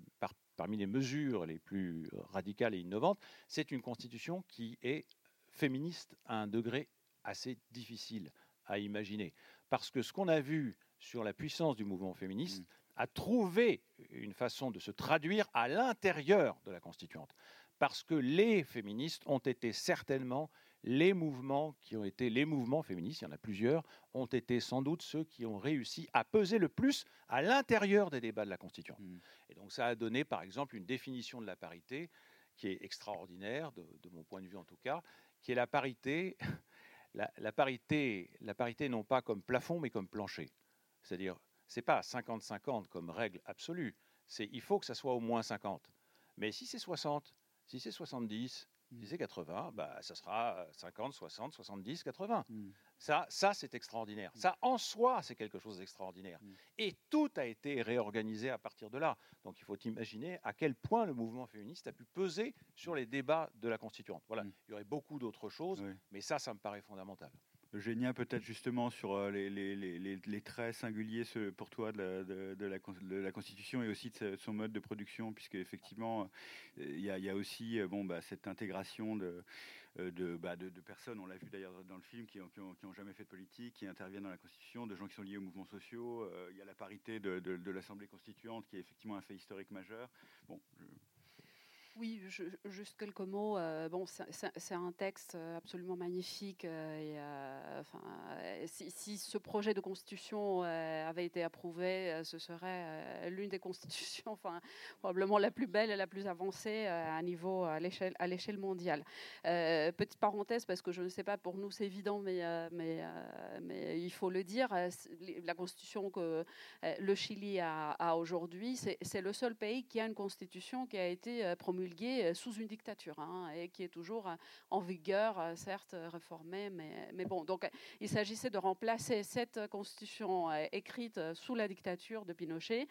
parmi les mesures les plus radicales et innovantes. C'est une constitution qui est féministe à un degré assez difficile à imaginer. Parce que ce qu'on a vu sur la puissance du mouvement féministe mmh. a trouvé une façon de se traduire à l'intérieur de la constituante. Parce que les féministes ont été certainement les mouvements qui ont été les mouvements féministes, il y en a plusieurs, ont été sans doute ceux qui ont réussi à peser le plus à l'intérieur des débats de la Constituante. Mmh. Et donc ça a donné par exemple une définition de la parité qui est extraordinaire, de, mon point de vue en tout cas, qui est la parité, la, parité, la parité non pas comme plafond mais comme plancher. C'est-à-dire, c'est pas 50-50 comme règle absolue, c'est il faut que ça soit au moins 50. Mais si c'est 60, si c'est 70, disait 80, bah, ça sera 50, 60, 70, 80. Ça, ça c'est extraordinaire. Mm. Ça, en soi, c'est quelque chose d'extraordinaire. Mm. Et tout a été réorganisé à partir de là. Donc, il faut imaginer à quel point le mouvement féministe a pu peser sur les débats de la Constituante. Voilà, il y aurait beaucoup d'autres choses, mais ça, ça me paraît fondamental. Eugénia, peut-être justement sur euh, les, traits singuliers pour toi de la, Constitution et aussi de son mode de production, puisque effectivement, euh, il y, a aussi euh, bon, bah, cette intégration bah, de, personnes, on l'a vu d'ailleurs dans le film, qui n'ont jamais fait de politique, qui interviennent dans la Constitution, de gens qui sont liés aux mouvements sociaux. Il y a la parité de, l'Assemblée constituante, qui est effectivement un fait historique majeur. Oui, juste quelques mots. Euh, bon, c'est un texte euh, absolument magnifique. Euh, et, enfin, si, ce projet de constitution avait été approuvé, ce serait l'une des constitutions, enfin, probablement la plus belle et la plus avancée à niveau à l'échelle mondiale. petite parenthèse, parce que je ne sais pas, pour nous c'est évident, mais il faut le dire. La constitution que le Chili a, a aujourd'hui, c'est le seul pays qui a une constitution qui a été promulguée euh, sous une dictature hein, et qui est toujours euh, en vigueur, euh, certes réformée, mais, mais bon. Donc il s'agissait de remplacer cette constitution écrite sous la dictature de Pinochet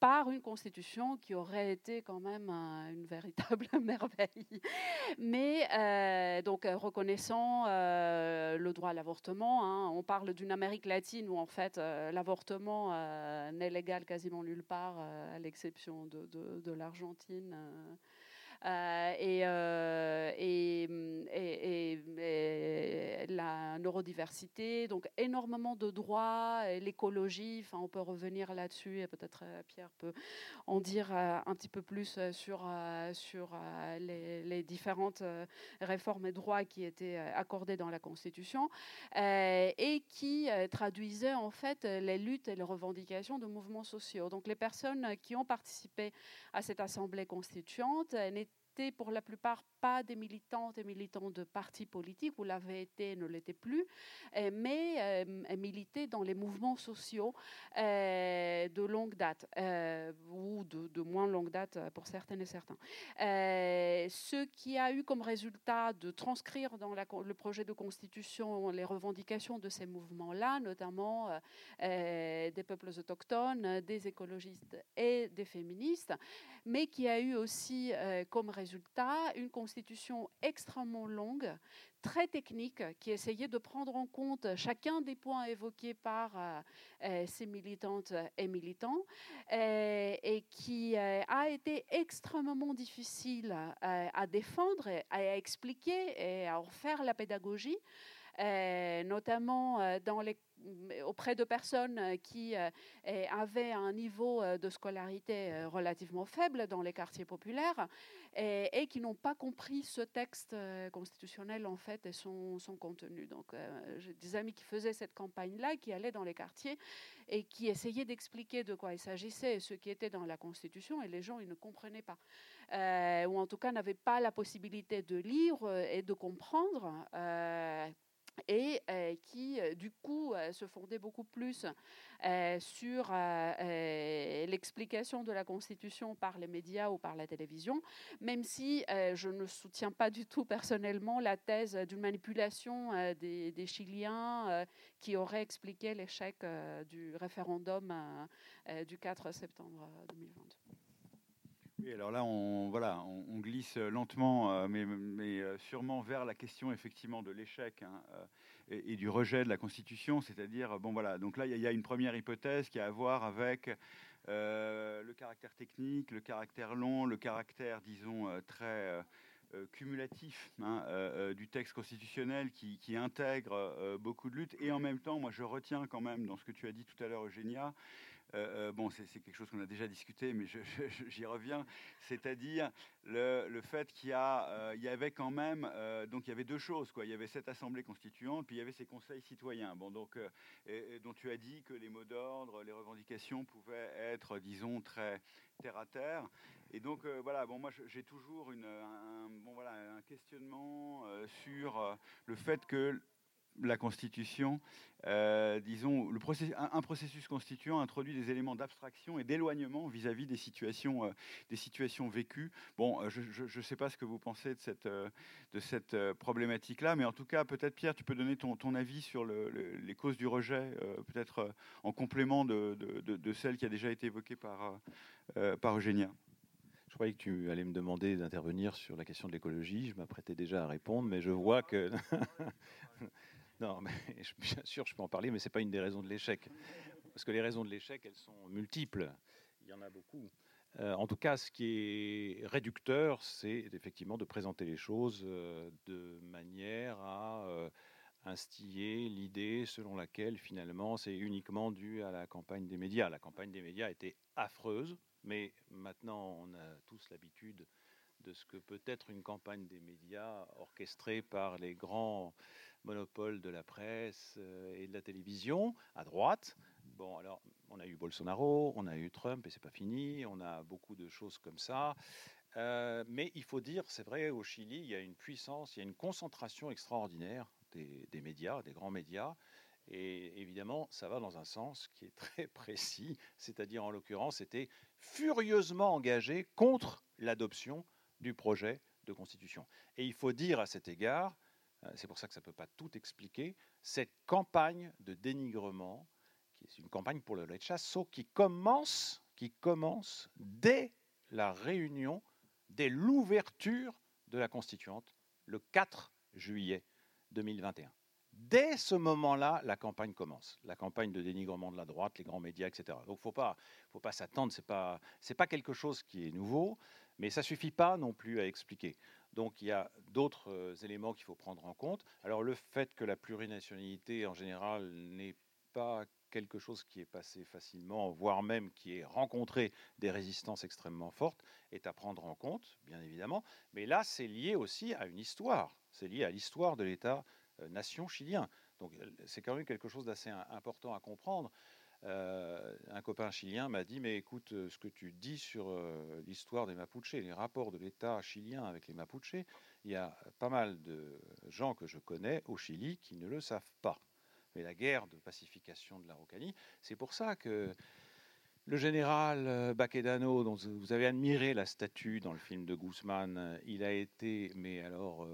par une constitution qui aurait été quand même une véritable merveille. Mais donc reconnaissant le droit à l'avortement, hein, on parle d'une Amérique latine où en fait l'avortement n'est légal quasiment nulle part, à l'exception de, l'Argentine. Euh, euh, mm, et, et, la neurodiversité, donc énormément de droits, l'écologie, enfin on peut revenir là-dessus et peut-être euh, Pierre peut en dire un petit peu plus sur, sur les, les différentes réformes et droits qui étaient accordés dans la Constitution et qui traduisaient en fait les luttes et les revendications de mouvements sociaux. Donc les personnes qui ont participé à cette assemblée constituante n'étaient pour la plupart pas des militantes et militants de partis politiques, vous l'avez été, ne l'était plus, euh, mais euh, militaient dans les mouvements sociaux euh, de longue date, ou de, moins longue date pour certaines et certains. ce qui a eu comme résultat de transcrire dans le projet de constitution les revendications de ces mouvements-là, notamment des peuples autochtones, des écologistes et des féministes, mais qui a eu aussi comme résultat, une constitution extrêmement longue, très technique, qui essayait de prendre en compte chacun des points évoqués par euh, euh, ces militantes et militants, euh, et qui a été extrêmement difficile à défendre, à expliquer et à en la pédagogie. notamment dans les auprès de personnes euh, qui euh, avaient un niveau euh, de scolarité relativement faible dans les quartiers populaires et, qui n'ont pas compris ce texte constitutionnel en fait et son, contenu. Donc j'ai des amis qui faisaient cette campagne-là, qui allaient dans les quartiers et qui essayaient d'expliquer de quoi il s'agissait, ce qui était dans la Constitution et les gens ils ne comprenaient pas ou en tout cas n'avaient pas la possibilité de lire et de comprendre et qui, du coup, se fondait beaucoup plus sur l'explication de la Constitution par les médias ou par la télévision, même si je ne soutiens pas du tout personnellement la thèse d'une manipulation des, des, Chiliens qui aurait expliqué l'échec du référendum du 4 septembre 2020 alors là, on, voilà, on, glisse lentement, euh, mais, euh, sûrement vers la question effectivement de l'échec hein, euh, et, du rejet de la Constitution. C'est-à-dire, bon voilà, donc là, il y, a une première hypothèse qui a à voir avec le caractère technique, le caractère long, le caractère, disons, très cumulatif hein, du texte constitutionnel qui, qui intègre beaucoup de luttes. Et en même temps, moi, je retiens quand même dans ce que tu as dit tout à l'heure, Eugénia, euh, euh, bon, c'est quelque chose qu'on a déjà discuté, mais j'y reviens. C'est-à-dire le, fait qu'il y, euh, y, avait quand même, donc il y avait deux choses, quoi. Il y avait cette assemblée constituante, puis il y avait ces conseils citoyens. Bon, donc, dont tu as dit que les mots d'ordre, les revendications pouvaient être, disons, très terre à terre. Et donc voilà, bon moi j'ai toujours une, bon, voilà, un questionnement sur le fait que la Constitution, euh, disons, le un, processus constituant introduit des éléments d'abstraction et d'éloignement vis-à-vis des situations, euh, des situations vécues. Bon, euh, je ne sais pas ce que vous pensez de cette, de cette problématique-là, mais en tout cas, peut-être Pierre, tu peux donner ton, ton avis sur les causes du rejet, peut-être en complément de, de, de, celle qui a déjà été évoquée par, par Eugénia. Je croyais que tu allais me demander d'intervenir sur la question de l'écologie. Je m'apprêtais déjà à répondre, mais je vois que Non, mais bien sûr, je peux en parler, mais ce n'est pas une des raisons de l'échec. Parce que les raisons de l'échec, elles sont multiples. Il y en a beaucoup. Euh, en tout cas, ce qui est réducteur, c'est effectivement de présenter les choses euh, de manière à euh, instiller l'idée selon laquelle finalement c'est uniquement dû à la campagne des médias. La campagne des médias était affreuse, mais maintenant on a tous l'habitude de ce que peut être une campagne des médias orchestrée par les grands monopole de la presse euh, et de la télévision à droite. Bon, alors, on a eu Bolsonaro, on a eu Trump, et c'est pas fini. On a beaucoup de choses comme ça. Euh, mais il faut dire, c'est vrai, au Chili, il y a une puissance, il y a une concentration extraordinaire des, médias, des grands médias. Et évidemment, ça va dans un sens qui est très précis, c'est-à-dire en l'occurrence, c'était furieusement engagé contre l'adoption du projet de constitution. Et il faut dire à cet égard c'est pour ça que ça ne peut pas tout expliquer, cette campagne de dénigrement, qui est une campagne pour le rechazo, qui commence, qui commence dès la réunion, dès l'ouverture de la constituante, le 4 juillet 2021. Dès ce moment-là, la campagne commence. La campagne de dénigrement de la droite, les grands médias, etc. Donc, il ne faut pas, faut pas s'attendre. Ce n'est pas, pas quelque chose qui est nouveau, mais ça ne suffit pas non plus à expliquer. Donc il y a d'autres euh, éléments qu'il faut prendre en compte. Alors le fait que la plurinationalité en général n'est pas quelque chose qui est passé facilement, voire même qui est rencontré des résistances extrêmement fortes, est à prendre en compte, bien évidemment. Mais là, c'est lié aussi à une histoire. C'est lié à l'histoire de l'État-nation euh, chilien. Donc c'est quand même quelque chose d'assez important à comprendre. Euh, un copain chilien m'a dit Mais écoute, euh, ce que tu dis sur euh, l'histoire des Mapuches, les rapports de l'État chilien avec les Mapuches, il y a pas mal de gens que je connais au Chili qui ne le savent pas. Mais la guerre de pacification de l'Araucanie, c'est pour ça que le général Baquedano, dont vous avez admiré la statue dans le film de Guzman, il a été, mais alors,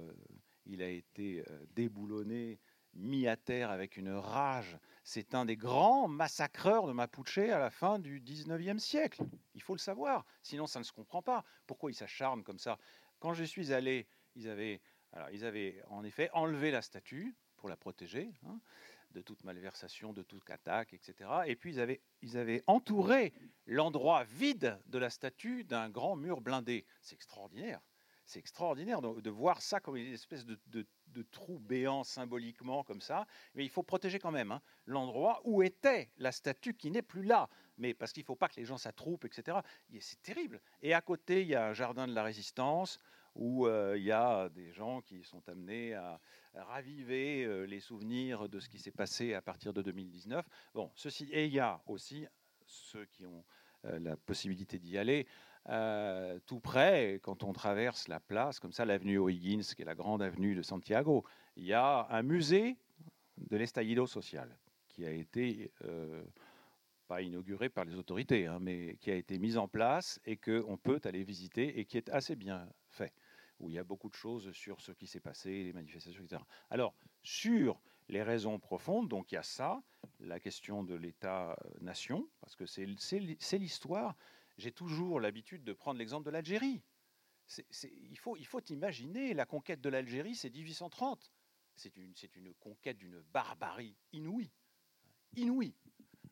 il a été déboulonné mis à terre avec une rage. C'est un des grands massacreurs de Mapuche à la fin du 19e siècle. Il faut le savoir, sinon ça ne se comprend pas. Pourquoi ils s'acharnent comme ça? Quand je suis allé, ils avaient, alors, ils avaient en effet enlevé la statue pour la protéger hein, de toute malversation, de toute attaque, etc. Et puis ils avaient, ils avaient entouré l'endroit vide de la statue d'un grand mur blindé. C'est extraordinaire. C'est extraordinaire de, voir ça comme une espèce de, trou béant symboliquement comme ça. Mais il faut protéger quand même hein, l'endroit où était la statue qui n'est plus là. Mais parce qu'il ne faut pas que les gens s'attroupent, etc. C'est terrible. Et à côté, il y a un jardin de la résistance où euh, il y a des gens qui sont amenés à, raviver euh, les souvenirs de ce qui s'est passé à partir de 2019. Bon, ceci, et il y a aussi ceux qui ont euh, la possibilité d'y aller, euh, tout près, quand on traverse la place, comme ça, l'avenue O'Higgins, qui est la grande avenue de Santiago, il y a un musée de l'estallido social, qui a été pas inauguré par les autorités, hein, mais qui a été mise en place et qu'on peut aller visiter et qui est assez bien fait, où il y a beaucoup de choses sur ce qui s'est passé, les manifestations, etc. Alors, sur les raisons profondes, donc il y a ça, la question de l'État-nation, parce que c'est l'histoire. J'ai toujours l'habitude de prendre l'exemple de l'Algérie. il, faut, il faut imaginer, la conquête de l'Algérie, c'est 1830. C'est une, une conquête d'une barbarie inouïe. Inouïe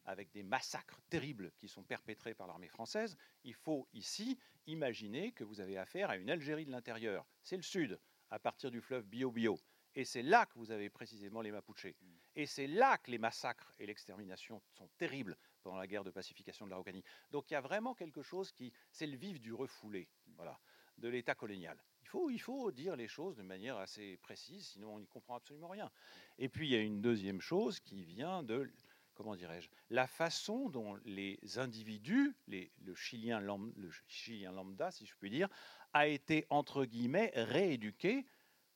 avec des massacres terribles qui sont perpétrés par l'armée française, il faut ici imaginer que vous avez affaire à une Algérie de l'intérieur. C'est le sud, à partir du fleuve Bio-Bio. Et c'est là que vous avez précisément les Mapuches. Et c'est là que les massacres et l'extermination sont terribles pendant la guerre de pacification de l'Araucanie. Donc il y a vraiment quelque chose qui, c'est le vif du refoulé, voilà, de l'État colonial. Il faut, il faut dire les choses de manière assez précise, sinon on n'y comprend absolument rien. Et puis il y a une deuxième chose qui vient de comment dirais-je, la façon dont les individus, le, chilien lambda, le chilien lambda, si je puis dire, a été, entre guillemets, rééduqué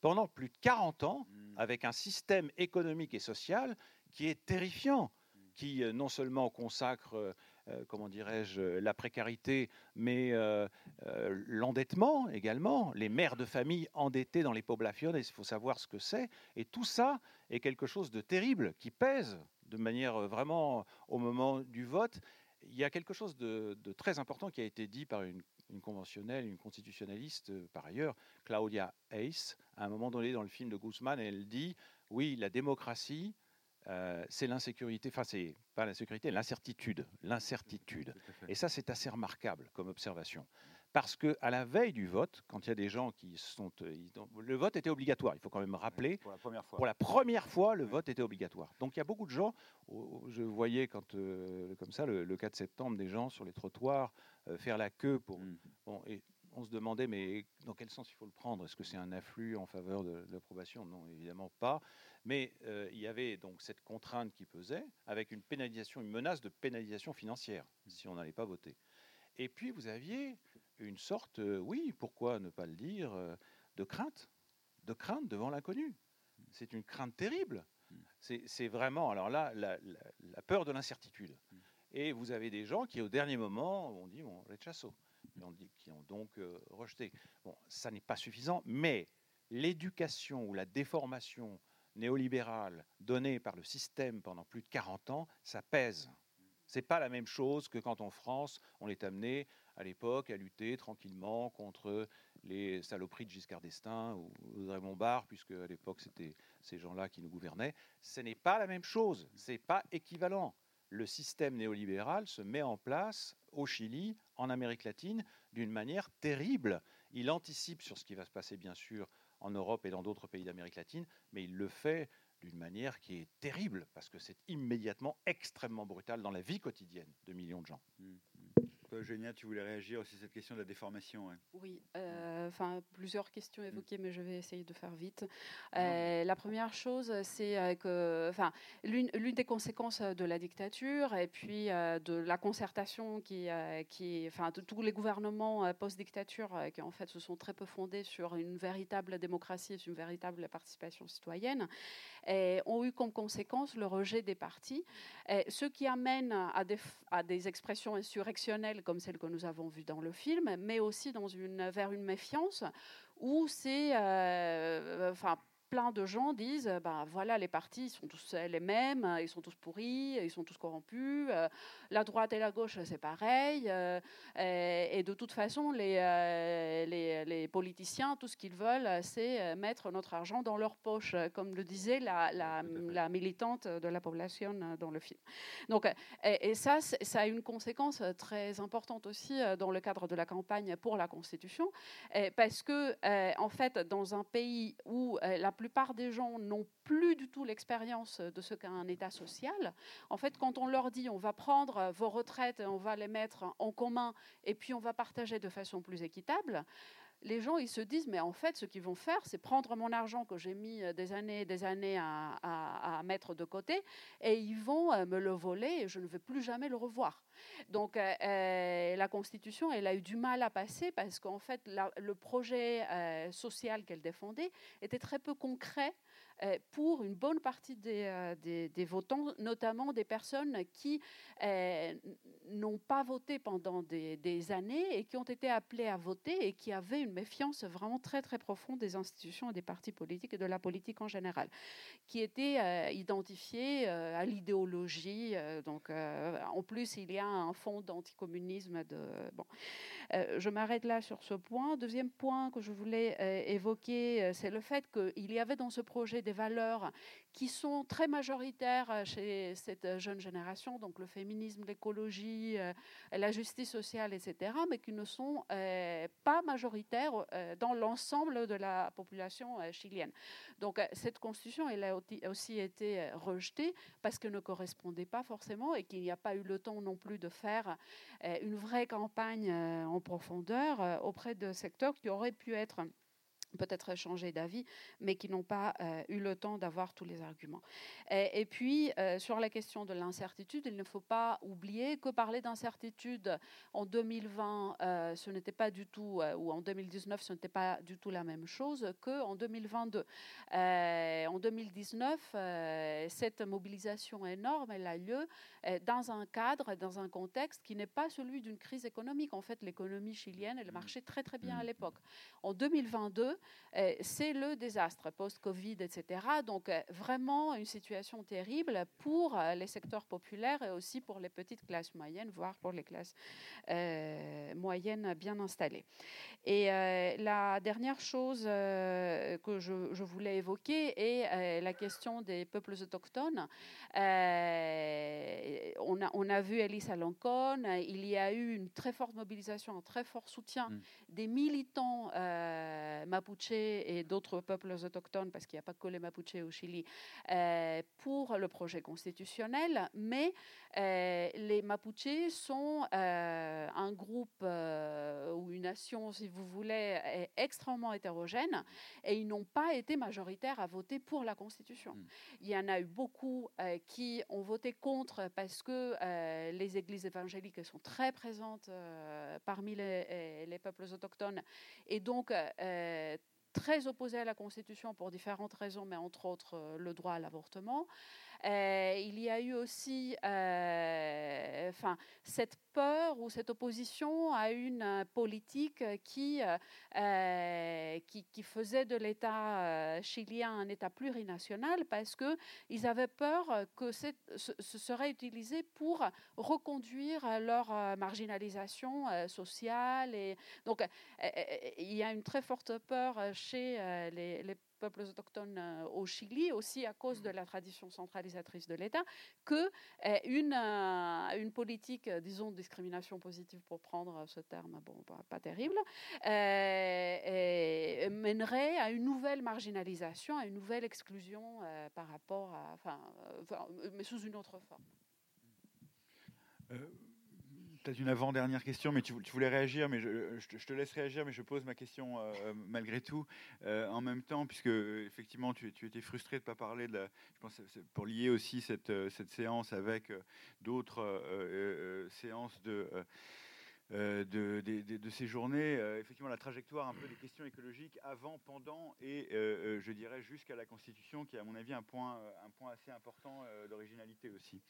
pendant plus de 40 ans hmm. avec un système économique et social qui est terrifiant, qui euh, non seulement consacre, euh, euh, comment dirais-je, la précarité, mais l'endettement également, les mères de famille endettées dans les poblations, il faut savoir ce que c'est, et tout ça est quelque chose de terrible qui pèse de manière vraiment au moment du vote. Il y a quelque chose de, très important qui a été dit par une, conventionnelle, une constitutionnaliste par ailleurs, Claudia Ace, à un moment donné dans le film de Guzman, elle dit oui, la démocratie, euh, c'est l'insécurité, enfin c'est pas l'insécurité, l'incertitude, l'incertitude. Et ça c'est assez remarquable comme observation. Parce que à la veille du vote, quand il y a des gens qui sont, euh, le vote était obligatoire. Il faut quand même rappeler. Pour la première fois. Pour la première fois, le vote était obligatoire. Donc il y a beaucoup de gens. Je voyais quand, euh, comme ça, le, 4 septembre, des gens sur les trottoirs euh, faire la queue pour. Mm. Bon, et on se demandait, mais dans quel sens il faut le prendre? Est-ce que c'est un afflux en faveur de, l'approbation? Non, évidemment pas. Mais il y avait donc cette contrainte qui pesait, avec une pénalisation, une menace de pénalisation financière si on n'allait pas voter. Et puis vous aviez une sorte, euh, oui, pourquoi ne pas le dire, euh, de crainte, de crainte devant l'inconnu. C'est une crainte terrible. C'est vraiment, alors là, la, peur de l'incertitude. Et vous avez des gens qui, au dernier moment, ont dit, bon, rechazo, qui ont, qui ont donc euh, rejeté. Bon, ça n'est pas suffisant, mais l'éducation ou la déformation néolibérale donnée par le système pendant plus de 40 ans, ça pèse. C'est pas la même chose que quand en France, on est amené à l'époque à lutter tranquillement contre les saloperies de Giscard d'Estaing ou Raymond Barre, puisque à l'époque c'était ces gens-là qui nous gouvernaient. Ce n'est pas la même chose, c'est pas équivalent. Le système néolibéral se met en place au Chili, en Amérique latine, d'une manière terrible. Il anticipe sur ce qui va se passer, bien sûr, en Europe et dans d'autres pays d'Amérique latine, mais il le fait d'une manière qui est terrible, parce que c'est immédiatement extrêmement brutal dans la vie quotidienne de millions de gens. Mmh, Eugénia, tu voulais réagir aussi à cette question de la déformation. Oui, euh, enfin plusieurs questions évoquées, mais je vais essayer de faire vite. Euh, la première chose, c'est euh, que, enfin, l'une des conséquences de la dictature et puis de la concertation qui, qui, enfin, de tous les gouvernements post-dictature qui en fait se sont très peu fondés sur une véritable démocratie, sur une véritable participation citoyenne, et ont eu comme conséquence le rejet des partis, ce qui amène à des, à des expressions insurrectionnelles comme celle que nous avons vue dans le film, mais aussi dans vers une méfiance où c'est, euh, plein de gens disent ben voilà, les partis sont tous les mêmes, ils sont tous pourris, ils sont tous corrompus. Euh, la droite et la gauche, c'est pareil. Euh, et, de toute façon, les, euh, les, les, politiciens, tout ce qu'ils veulent, c'est mettre notre argent dans leur poche, comme le disait la, la, la militante de la population dans le film. Donc, et, ça, ça a une conséquence très importante aussi dans le cadre de la campagne pour la Constitution, parce que, en fait, dans un pays où la plupart des gens n'ont plus du tout l'expérience de ce qu'est un État social. En fait, quand on leur dit on va prendre vos retraites, on va les mettre en commun et puis on va partager de façon plus équitable, les gens ils se disent mais en fait ce qu'ils vont faire c'est prendre mon argent que j'ai mis des années et des années à, mettre de côté et ils vont euh, me le voler et je ne vais plus jamais le revoir. Donc euh, euh, la Constitution elle a eu du mal à passer parce qu'en fait le projet social qu'elle défendait était très peu concret pour une bonne partie des, des, votants, notamment des personnes qui n'ont pas voté pendant des, années et qui ont été appelées à voter et qui avaient une méfiance vraiment très très profonde des institutions et des partis politiques et de la politique en général, qui étaient identifiés à l'idéologie. donc, en plus, il y a un fond d'anticommunisme. De, bon. je m'arrête là sur ce point. Deuxième point que je voulais évoquer, c'est le fait qu'il y avait dans ce projet des valeurs qui sont très majoritaires chez cette jeune génération, donc le féminisme, l'écologie, la justice sociale, etc., mais qui ne sont pas majoritaires dans l'ensemble de la population chilienne. Donc cette constitution, elle a aussi été rejetée parce qu'elle ne correspondait pas forcément et qu'il n'y a pas eu le temps non plus de faire une vraie campagne en profondeur auprès de secteurs qui auraient pu être peut-être changer d'avis, mais qui n'ont pas euh, eu le temps d'avoir tous les arguments. Et, puis, euh, sur la question de l'incertitude, il ne faut pas oublier que parler d'incertitude en 2020, euh, ce n'était pas du tout, ou en 2019, ce n'était pas du tout la même chose qu'en 2022. en 2019, cette mobilisation énorme, elle a lieu dans un cadre, dans un contexte qui n'est pas celui d'une crise économique. En fait, l'économie chilienne, elle mmh. marchait très très bien à mmh. l'époque. En 2022, euh, c'est le désastre post-Covid, etc. Donc euh, vraiment une situation terrible pour euh, les secteurs populaires et aussi pour les petites classes moyennes, voire pour les classes moyennes bien installées. Et la dernière chose que je, voulais évoquer est la question des peuples autochtones. on, a, on a vu Elisa Loncon, il y a eu une très forte mobilisation, un très fort soutien mm. des militants mapuches et d'autres peuples autochtones, parce qu'il n'y a pas que les Mapuche au Chili, euh, pour le projet constitutionnel, mais euh, les Mapuche sont euh, un groupe si vous voulez, extrêmement hétérogène, et ils n'ont pas été majoritaires à voter pour la Constitution. Hmm. Il y en a eu beaucoup qui ont voté contre parce que les églises évangéliques sont très présentes parmi les, les, peuples autochtones, et donc très opposés à la Constitution pour différentes raisons, mais entre autres euh, le droit à l'avortement. Euh, il y a eu aussi euh, enfin, cette peur ou cette opposition à une politique qui, qui, qui, faisait de l'État chilien un État plurinational parce qu'ils avaient peur que ce serait utilisé pour reconduire leur marginalisation sociale. Et donc, il y a une très forte peur chez les peuples autochtones euh, au Chili, aussi à cause de la tradition centralisatrice de l'État, que euh, une, euh, une politique, disons, de discrimination positive, pour prendre ce terme, bon, pas, terrible, mènerait à une nouvelle marginalisation, à une nouvelle exclusion par rapport à, enfin, mais sous une autre forme peut-être une avant-dernière question, mais tu, voulais réagir, mais je, te laisse réagir, mais je pose ma question euh, malgré tout. Euh, en même temps, puisque effectivement tu, étais frustré de ne pas parler de la, je pense pour lier aussi cette, euh, cette séance avec d'autres séances de euh, de, ces journées, euh, effectivement la trajectoire un peu des questions écologiques avant, pendant et euh, je dirais jusqu'à la Constitution, qui est à mon avis un point, un point assez important d'originalité aussi.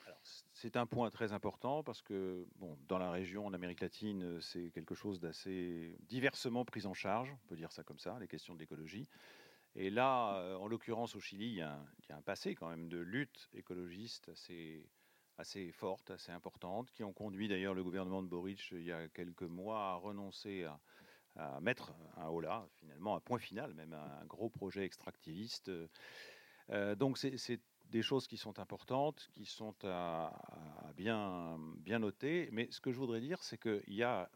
C'est un point très important parce que bon, dans la région, en Amérique latine, c'est quelque chose d'assez diversement pris en charge, on peut dire ça comme ça, les questions de l'écologie. Et là, en l'occurrence au Chili, il y, a un, passé quand même de lutte écologiste assez assez fortes, assez importantes, qui ont conduit d'ailleurs le gouvernement de Boric il y a quelques mois à renoncer à, mettre un holà, finalement, un point final, même un, gros projet extractiviste. Euh, donc c'est des choses qui sont importantes, qui sont à, bien, bien noter. Mais ce que je voudrais dire, c'est qu'il y a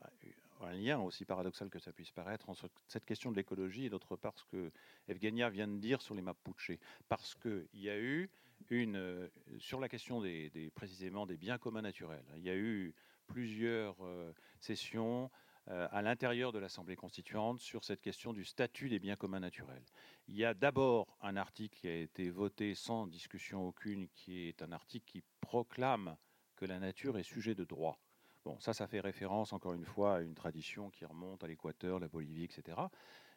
un lien, aussi paradoxal que ça puisse paraître, entre cette question de l'écologie et d'autre part ce que Evgenia vient de dire sur les Mapuche. Parce qu'il y a eu euh, sur la question des, précisément des biens communs naturels. Il y a eu plusieurs euh, sessions euh, à l'intérieur de l'Assemblée constituante sur cette question du statut des biens communs naturels. Il y a d'abord un article qui a été voté sans discussion aucune, qui est un article qui proclame que la nature est sujet de droit. Bon, ça, ça fait référence encore une fois à une tradition qui remonte à l'Équateur, la Bolivie, etc.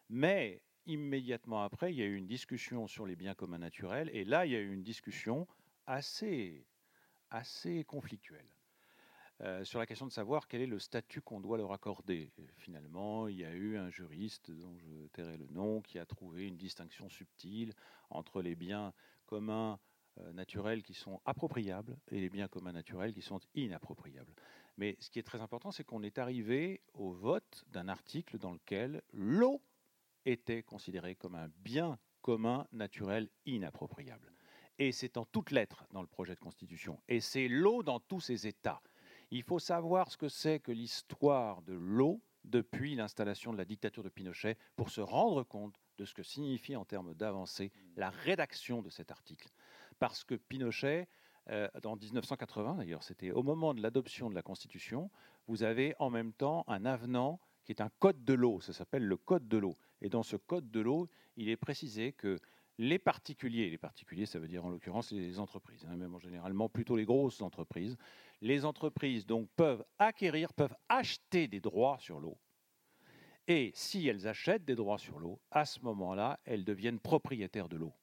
Mais immédiatement après, il y a eu une discussion sur les biens communs naturels, et là, il y a eu une discussion assez, conflictuelle. Euh, sur la question de savoir quel est le statut qu'on doit leur accorder. finalement, il y a eu un juriste, dont je tairai le nom, qui a trouvé une distinction subtile entre les biens communs euh, naturels qui sont appropriables et les biens communs naturels qui sont inappropriables. Mais ce qui est très important, c'est qu'on est arrivé au vote d'un article dans lequel l'eau était considérée comme un bien commun naturel inappropriable. Et c'est en toutes lettres dans le projet de constitution. Et c'est l'eau dans tous ses états. Il faut savoir ce que c'est que l'histoire de l'eau depuis l'installation de la dictature de Pinochet pour se rendre compte de ce que signifie en termes d'avancée la rédaction de cet article. Parce que Pinochet, euh, en 1980 d'ailleurs, c'était au moment de l'adoption de la Constitution, vous avez en même temps un avenant qui est un code de l'eau, ça s'appelle le code de l'eau. Et dans ce code de l'eau, il est précisé que les particuliers, les particuliers ça veut dire en l'occurrence les entreprises, hein, même en généralement plutôt les grosses entreprises, les entreprises donc peuvent acquérir, peuvent acheter des droits sur l'eau. Et si elles achètent des droits sur l'eau, à ce moment-là, elles deviennent propriétaires de l'eau.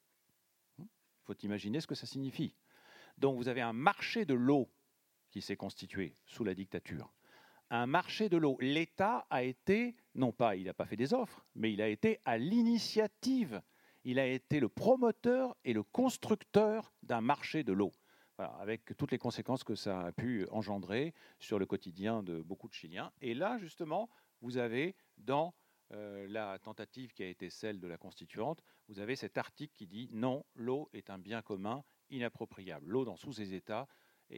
Il faut imaginer ce que ça signifie. Donc vous avez un marché de l'eau qui s'est constitué sous la dictature. Un marché de l'eau. L'État a été, non pas il n'a pas fait des offres, mais il a été à l'initiative, il a été le promoteur et le constructeur d'un marché de l'eau avec toutes les conséquences que ça a pu engendrer sur le quotidien de beaucoup de Chiliens. Et là, justement, vous avez dans euh, la tentative qui a été celle de la constituante, vous avez cet article qui dit non, l'eau est un bien commun inappropriable. L'eau dans tous ses états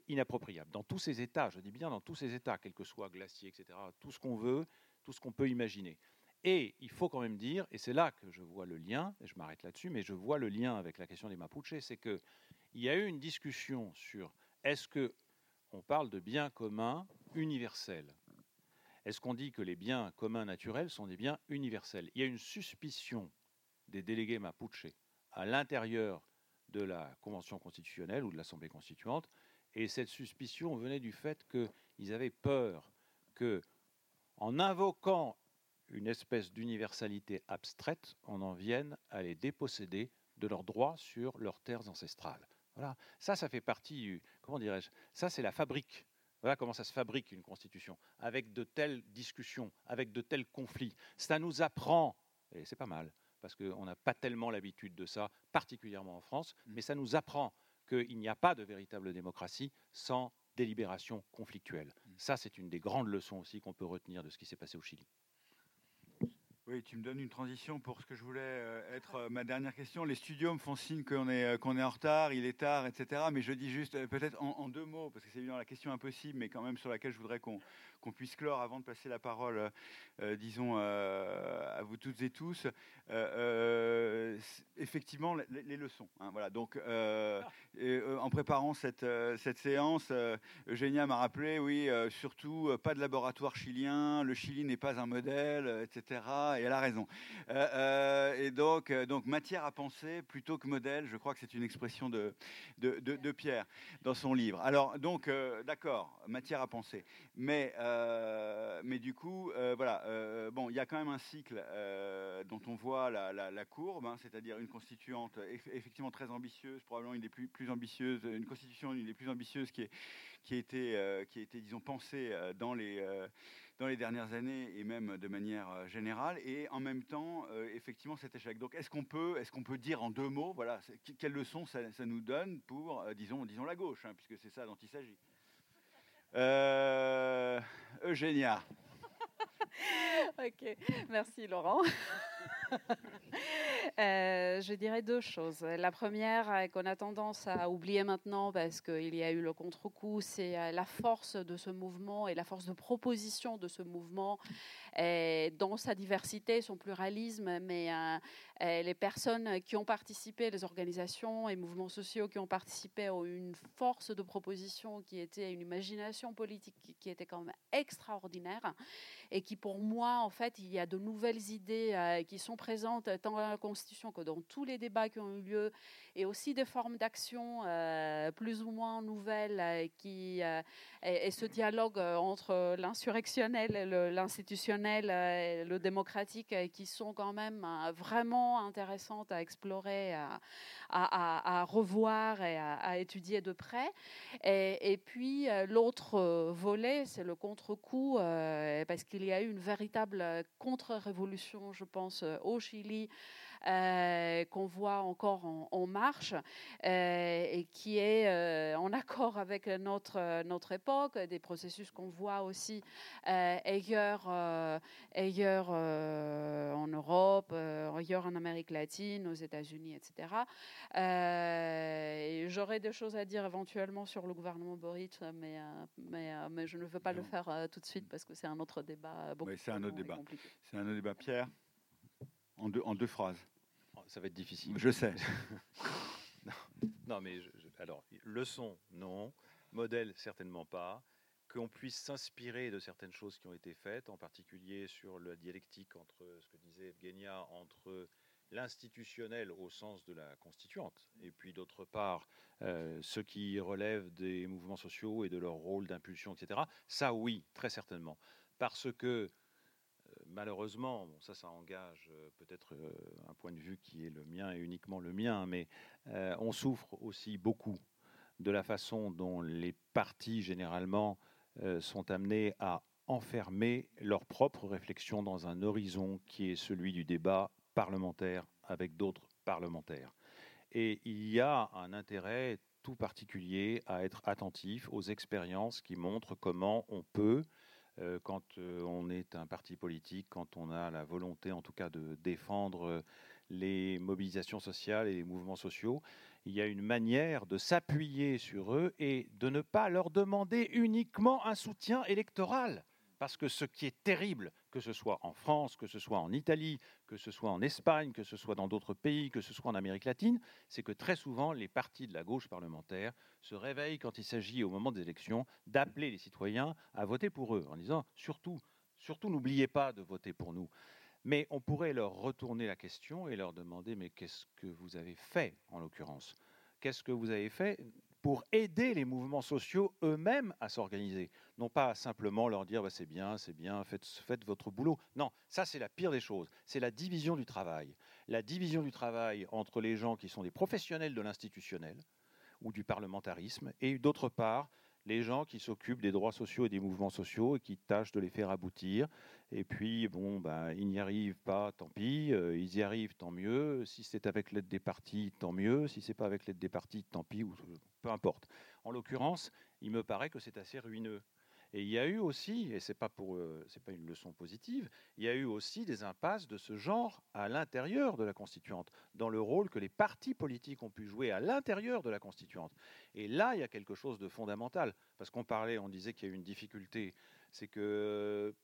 inappropriable. Dans tous ses états, je dis bien dans tous ses états, quels que soient glaciers, etc., tout ce qu'on veut, tout ce qu'on peut imaginer. Et il faut quand même dire, et c'est là que je vois le lien, et je m'arrête là-dessus, mais je vois le lien avec la question des Mapuches, c'est que il y a eu une discussion sur est-ce que on parle de biens communs universels Est-ce qu'on dit que les biens communs naturels sont des biens universels? Il y a une suspicion des délégués mapuche à l'intérieur de la Convention constitutionnelle ou de l'Assemblée constituante, et cette suspicion venait du fait qu'ils avaient peur que, en invoquant une espèce d'universalité abstraite, on en vienne à les déposséder de leurs droits sur leurs terres ancestrales. Voilà. Ça, ça fait partie, comment dirais-je, ça c'est la fabrique. Voilà comment ça se fabrique une constitution, avec de telles discussions, avec de tels conflits. Ça nous apprend, et c'est pas mal, parce qu'on n'a pas tellement l'habitude de ça, particulièrement en France, mmh. mais ça nous apprend qu'il n'y a pas de véritable démocratie sans délibération conflictuelle. Mmh. Ça, c'est une des grandes leçons aussi qu'on peut retenir de ce qui s'est passé au Chili. Oui, tu me donnes une transition pour ce que je voulais euh, être euh, ma dernière question. Les studios me font signe qu'on est, euh, qu'on est en retard, il est tard, etc. Mais je dis juste peut-être en, deux mots, parce que c'est évidemment la question impossible, mais quand même sur laquelle je voudrais qu'on, qu'on puisse clore avant de passer la parole, disons, à vous toutes et tous. effectivement, les, leçons. Hein, voilà. Donc, en préparant cette, cette séance, Eugénia m'a rappelé, oui, surtout pas de laboratoire chilien, le Chili n'est pas un modèle, etc et elle a raison. Euh, euh, et donc, euh, donc, matière à penser plutôt que modèle, je crois que c'est une expression de, de, Pierre dans son livre. Alors, donc, d'accord, matière à penser. Mais, mais du coup, voilà, bon, il y a quand même un cycle dont on voit la, courbe, hein, c'est-à-dire une constituante effectivement très ambitieuse, probablement une des plus, plus ambitieuses, une constitution une des plus ambitieuses qui, a été, qui a été, disons, pensée dans les dans les dernières années et même de manière euh, générale, et en même temps, euh, effectivement, cet échec. Donc, est-ce qu'on peut, est qu'on peut dire en deux mots, voilà, quelle leçon ça, nous donne pour, euh, disons, disons la gauche, hein, puisque c'est ça dont il s'agit Eugénia. ok, merci Laurent. Euh, je dirais deux choses. La première, euh, qu'on a tendance à oublier maintenant parce qu'il y a eu le contre-coup, c'est euh, la force de ce mouvement et la force de proposition de ce mouvement dans sa diversité, son pluralisme, mais les personnes qui ont participé, les organisations et mouvements sociaux qui ont participé ont eu une force de proposition qui était une imagination politique qui était quand même extraordinaire et qui, pour moi, en fait, il y a de nouvelles idées qui sont présentes tant dans Que dans tous les débats qui ont eu lieu, et aussi des formes d'action plus ou moins nouvelles qui, et, ce dialogue entre l'insurrectionnel l'institutionnel et le démocratique qui sont quand même vraiment intéressantes à explorer, à, revoir et à, étudier de près. Et puis l'autre volet, c'est le contre-coup, parce qu'il y a eu une véritable contre-révolution, je pense, au Chili euh, qu'on voit encore en, marche euh, et qui est euh, en accord avec notre, notre époque, des processus qu'on voit aussi ailleurs, ailleurs en Europe, ailleurs en Amérique latine, aux États-Unis, etc. J'aurais des choses à dire éventuellement sur le gouvernement Boric, mais, mais, mais je ne veux pas le faire tout de suite parce que c'est un autre débat. C'est un autre débat. C'est un autre débat. Pierre en deux, en deux phrases. Ça va être difficile. Je sais. non, mais alors, leçon, non. Modèle, certainement pas. Qu'on puisse s'inspirer de certaines choses qui ont été faites, en particulier sur la dialectique entre ce que disait Evgenia, entre l'institutionnel au sens de la constituante, et puis d'autre part, euh, ce qui relève des mouvements sociaux et de leur rôle d'impulsion, etc. Ça, oui, très certainement. Parce que malheureusement, ça, ça engage euh, peut-être euh, un point de vue qui est le mien et uniquement le mien, mais euh, on souffre aussi beaucoup de la façon dont les partis, généralement, sont amenés à enfermer leur propre réflexion dans un horizon qui est celui du débat parlementaire avec d'autres parlementaires. Et il y a un intérêt tout particulier à être attentif aux expériences qui montrent comment on peut quand euh, on est un parti politique, quand on a la volonté en tout cas de défendre euh, les mobilisations sociales et les mouvements sociaux, il y a une manière de s'appuyer sur eux et de ne pas leur demander uniquement un soutien électoral. Parce que ce qui est terrible, que ce soit en France, que ce soit en Italie, que ce soit en Espagne, que ce soit dans d'autres pays, que ce soit en Amérique latine, c'est que très souvent, les partis de la gauche parlementaire se réveillent quand il s'agit, au moment des élections, d'appeler les citoyens à voter pour eux, en disant surtout, surtout n'oubliez pas de voter pour nous. Mais on pourrait leur retourner la question et leur demander mais qu'est-ce que vous avez fait en l'occurrence? Qu'est-ce que vous avez fait pour aider les mouvements sociaux eux-mêmes à s'organiser. Non pas simplement leur dire bah, c'est bien, c'est bien, faites, faites votre boulot. Non, ça c'est la pire des choses. C'est la division du travail. La division du travail entre les gens qui sont des professionnels de l'institutionnel ou du parlementarisme et d'autre part les gens qui s'occupent des droits sociaux et des mouvements sociaux et qui tâchent de les faire aboutir. Et puis, bon, ben, ils n'y arrivent pas, tant pis. Euh, ils y arrivent, tant mieux. Si c'est avec l'aide des partis, tant mieux. Si c'est pas avec l'aide des partis, tant pis. Peu importe. En l'occurrence, il me paraît que c'est assez ruineux. Et il y a eu aussi, et pas pour, euh, pas une leçon positive, il y a eu aussi des impasses de ce genre à l'intérieur de la constituante, dans le rôle que les partis politiques ont pu jouer à l'intérieur de la constituante. Et là, il y a quelque chose de fondamental, parce qu'on parlait, on disait qu'il y a eu une difficulté, c'est que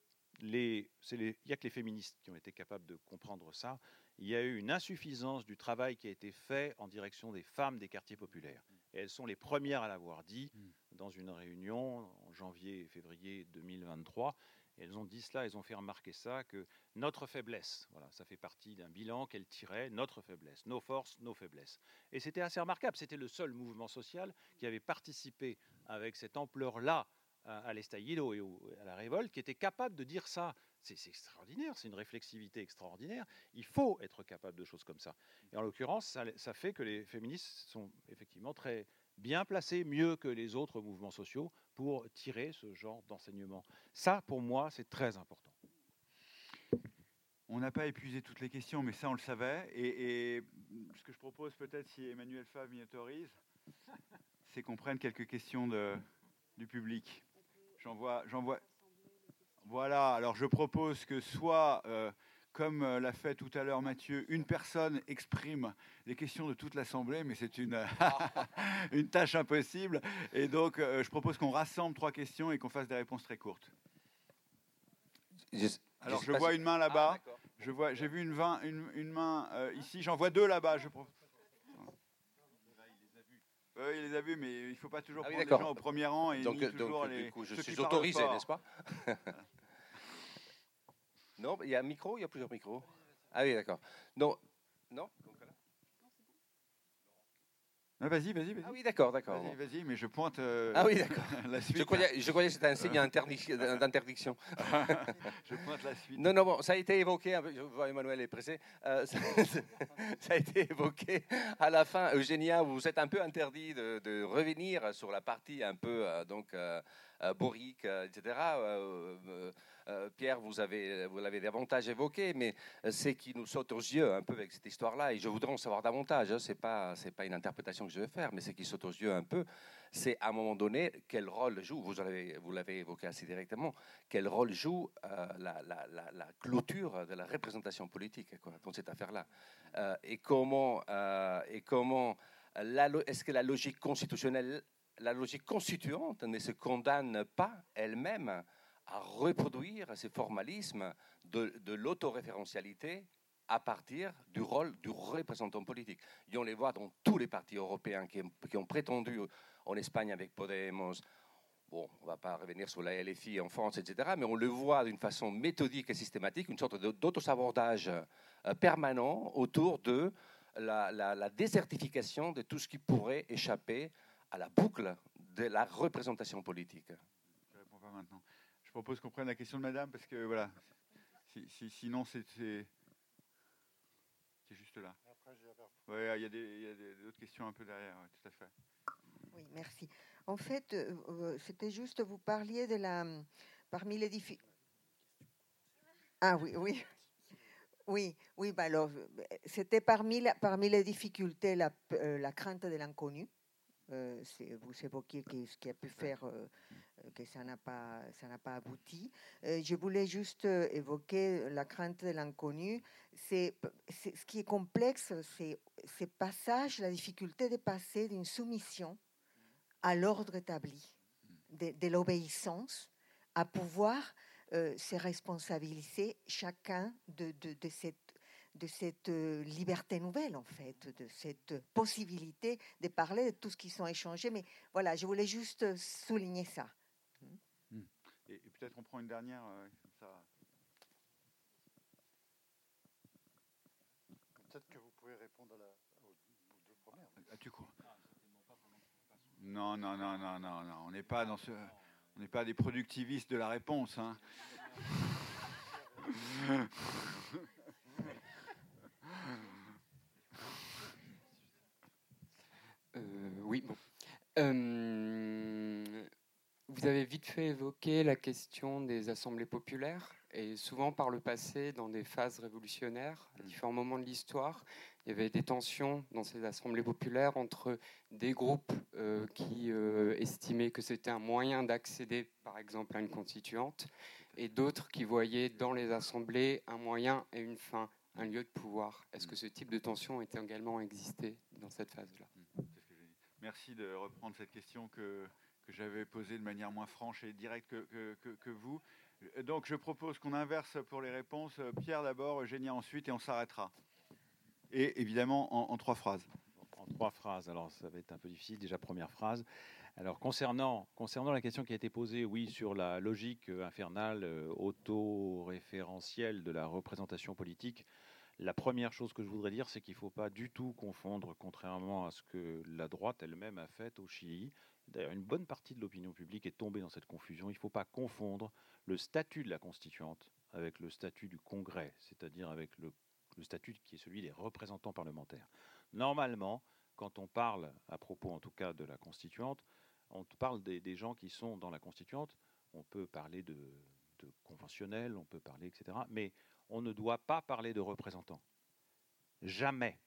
les, il n'y a que les féministes qui ont été capables de comprendre ça. Il y a eu une insuffisance du travail qui a été fait en direction des femmes des quartiers populaires. Et elles sont les premières à l'avoir dit mm. dans une réunion en janvier et février 2023. elles ont dit cela, elles ont fait remarquer ça, que notre faiblesse, voilà, ça fait partie d'un bilan qu'elles tiraient, notre faiblesse, nos forces, nos faiblesses. Et c'était assez remarquable, c'était le seul mouvement social qui avait participé avec cette ampleur-là à l'estallido et à la révolte, qui était capable de dire ça. C'est extraordinaire, c'est une réflexivité extraordinaire. Il faut être capable de choses comme ça. Et en l'occurrence, ça, fait que les féministes sont effectivement très bien placés, mieux que les autres mouvements sociaux, pour tirer ce genre d'enseignement. Ça, pour moi, c'est très important. On n'a pas épuisé toutes les questions, mais ça, on le savait. Et, ce que je propose, peut-être, si Emmanuel Fav m'y autorise, c'est qu'on prenne quelques questions du public. J'en j'en vois. Voilà, alors je propose que soit, euh, comme euh, l'a fait tout à l'heure Mathieu, une personne exprime les questions de toute l'Assemblée, mais c'est une, une tâche impossible. Et donc, euh, je propose qu'on rassemble trois questions et qu'on fasse des réponses très courtes. alors, je vois une main là-bas. Ah, je vois, j'ai vu une, une, une main ici. J'en vois deux là-bas. Je oui, il les a vus, mais il ne faut pas toujours ah prendre les gens au premier rang et donc, toujours les. Du coup, je suis autorisé, n'est-ce pas? Non, il y a un micro, il y a plusieurs micros. Ah oui, d'accord. Non, non vas-y, vas-y, vas-y. Ah oui, d'accord, d'accord. Vas-y, vas-y, mais je pointe euh, ah oui, d'accord. la suite. Je croyais, je croyais que c'était un signe d'interdiction. je pointe la suite. Non, non, bon, ça a été évoqué, je vois Emmanuel est pressé, euh, ça, ça, a été évoqué à la fin. Eugénia, vous êtes un peu interdit de, de revenir sur la partie un peu, euh, donc, euh, borique, etc. Euh, Pierre, vous l'avez davantage évoqué, mais euh, c'est qui nous saute aux yeux un peu avec cette histoire-là, et je voudrais en savoir davantage, hein, ce n'est pas, pas une interprétation que je vais faire, mais c'est qui saute aux yeux un peu, c'est à un moment donné quel rôle joue, vous l'avez évoqué assez directement, quel rôle joue euh, la, clôture de la représentation politique quoi, dans cette affaire-là, et comment, et comment est-ce que la logique constitutionnelle, la logique constituante ne se condamne pas elle-même à reproduire ces formalismes de, l'autoréférentialité à partir du rôle du représentant politique. Et on les voit dans tous les partis européens qui, ont prétendu en Espagne avec Podemos, bon, on ne va pas revenir sur la LFI en France, etc., mais on le voit d'une façon méthodique et systématique, une sorte d'autosabordage euh, permanent autour de la, désertification de tout ce qui pourrait échapper à la boucle de la représentation politique. Je réponds pas maintenant propose qu'on prenne la question de madame, parce que voilà, sinon c'est juste là. il y a, d'autres questions un peu derrière, tout à fait. Oui, merci. En fait, euh, euh, c'était juste, vous parliez de la. Parmi les difficultés. Ah oui, oui. Oui, oui, bah alors, c'était parmi, parmi les difficultés la, euh, la crainte de l'inconnu. Vous évoquiez ce qui a pu faire euh, que ça n'a pas, ça n'a pas abouti. Euh, je voulais juste euh, évoquer la crainte de l'inconnu. C'est, ce qui est complexe, c'est ces passages, la difficulté de passer d'une soumission à l'ordre établi, de, l'obéissance, à pouvoir se responsabiliser chacun de, de, de cette de cette liberté nouvelle, en fait, de cette possibilité de parler de tout ce qui sont échangés. Mais voilà, je voulais juste souligner ça. Et, peut-être on prend une dernière, euh, ça. Peut-être que vous pouvez répondre à la, aux, deux premières. Ah, tu crois Non, non, non, non, non, non. On n'est pas dans ce, on n'est pas des productivistes de la réponse. Hein. oui, bon. Euh, vous avez vite fait évoquer la question des assemblées populaires et souvent par le passé, dans des phases révolutionnaires, à différents moments de l'histoire, il y avait des tensions dans ces assemblées populaires entre des groupes euh, qui euh, estimaient que c'était un moyen d'accéder, par exemple, à une constituante, et d'autres qui voyaient dans les assemblées un moyen et une fin, un lieu de pouvoir. Est-ce que ce type de tension était également existé dans cette phase-là? Merci de reprendre cette question que que j'avais posé de manière moins franche et directe que, que, vous. Donc je propose qu'on inverse pour les réponses. Pierre d'abord, Eugénia ensuite, et on s'arrêtera. Et évidemment en, trois phrases. En trois phrases, alors ça va être un peu difficile. Déjà, première phrase. Alors concernant, concernant la question qui a été posée, oui, sur la logique infernale, euh, auto-référentielle de la représentation politique, la première chose que je voudrais dire, c'est qu'il ne faut pas du tout confondre, contrairement à ce que la droite elle-même a fait au Chili, D'ailleurs, une bonne partie de l'opinion publique est tombée dans cette confusion. Il ne faut pas confondre le statut de la constituante avec le statut du Congrès, c'est-à-dire avec le, statut qui est celui des représentants parlementaires. Normalement, quand on parle, à propos en tout cas de la constituante, on parle des, gens qui sont dans la constituante, on peut parler de, de conventionnels, on peut parler, etc. Mais on ne doit pas parler de représentants. Jamais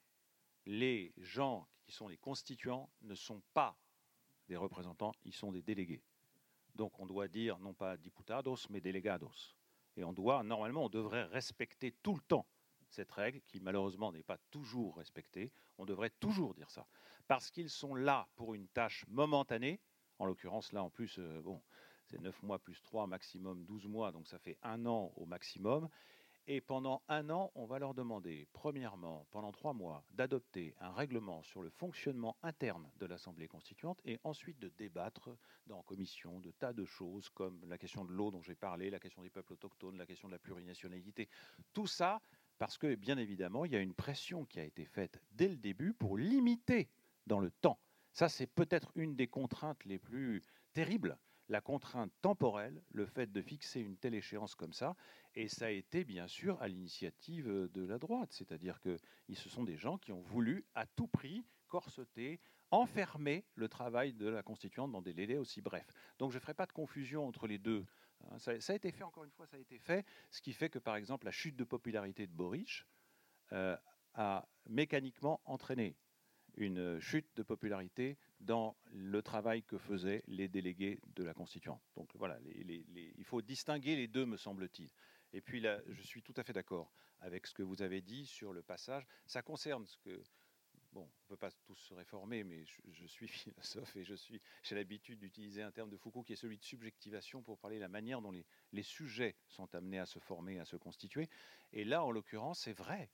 les gens qui sont les constituants ne sont pas des représentants, ils sont des délégués. Donc on doit dire non pas diputados, mais delegados. Et on doit, normalement, on devrait respecter tout le temps cette règle, qui malheureusement n'est pas toujours respectée. On devrait toujours dire ça. Parce qu'ils sont là pour une tâche momentanée. En l'occurrence, là, en plus, euh, bon, c'est 9 mois plus 3, maximum 12 mois, donc ça fait un an au maximum. Et pendant un an, on va leur demander, premièrement, pendant trois mois, d'adopter un règlement sur le fonctionnement interne de l'Assemblée constituante et ensuite de débattre dans commission de tas de choses comme la question de l'eau dont j'ai parlé, la question des peuples autochtones, la question de la plurinationalité. Tout ça parce que, bien évidemment, il y a une pression qui a été faite dès le début pour limiter dans le temps. Ça, c'est peut-être une des contraintes les plus terribles la contrainte temporelle, le fait de fixer une telle échéance comme ça, et ça a été bien sûr à l'initiative de la droite, c'est-à-dire que ce sont des gens qui ont voulu à tout prix corseter, enfermer le travail de la constituante dans des délais aussi brefs. Donc je ne ferai pas de confusion entre les deux. Hein. Ça, a été fait, encore une fois, ça a été fait, ce qui fait que par exemple la chute de popularité de Boric euh, a mécaniquement entraîné une chute de popularité dans le travail que faisaient les délégués de la Constituante. Donc voilà, il faut distinguer les deux, me semble-t-il. Et puis là, je suis tout à fait d'accord avec ce que vous avez dit sur le passage. Ça concerne ce que bon, on ne peut pas tous se réformer, mais je, suis philosophe et je suis, j'ai l'habitude d'utiliser un terme de Foucault qui est celui de subjectivation pour parler de la manière dont les, les, sujets sont amenés à se former, à se constituer. Et là, en l'occurrence, c'est vrai.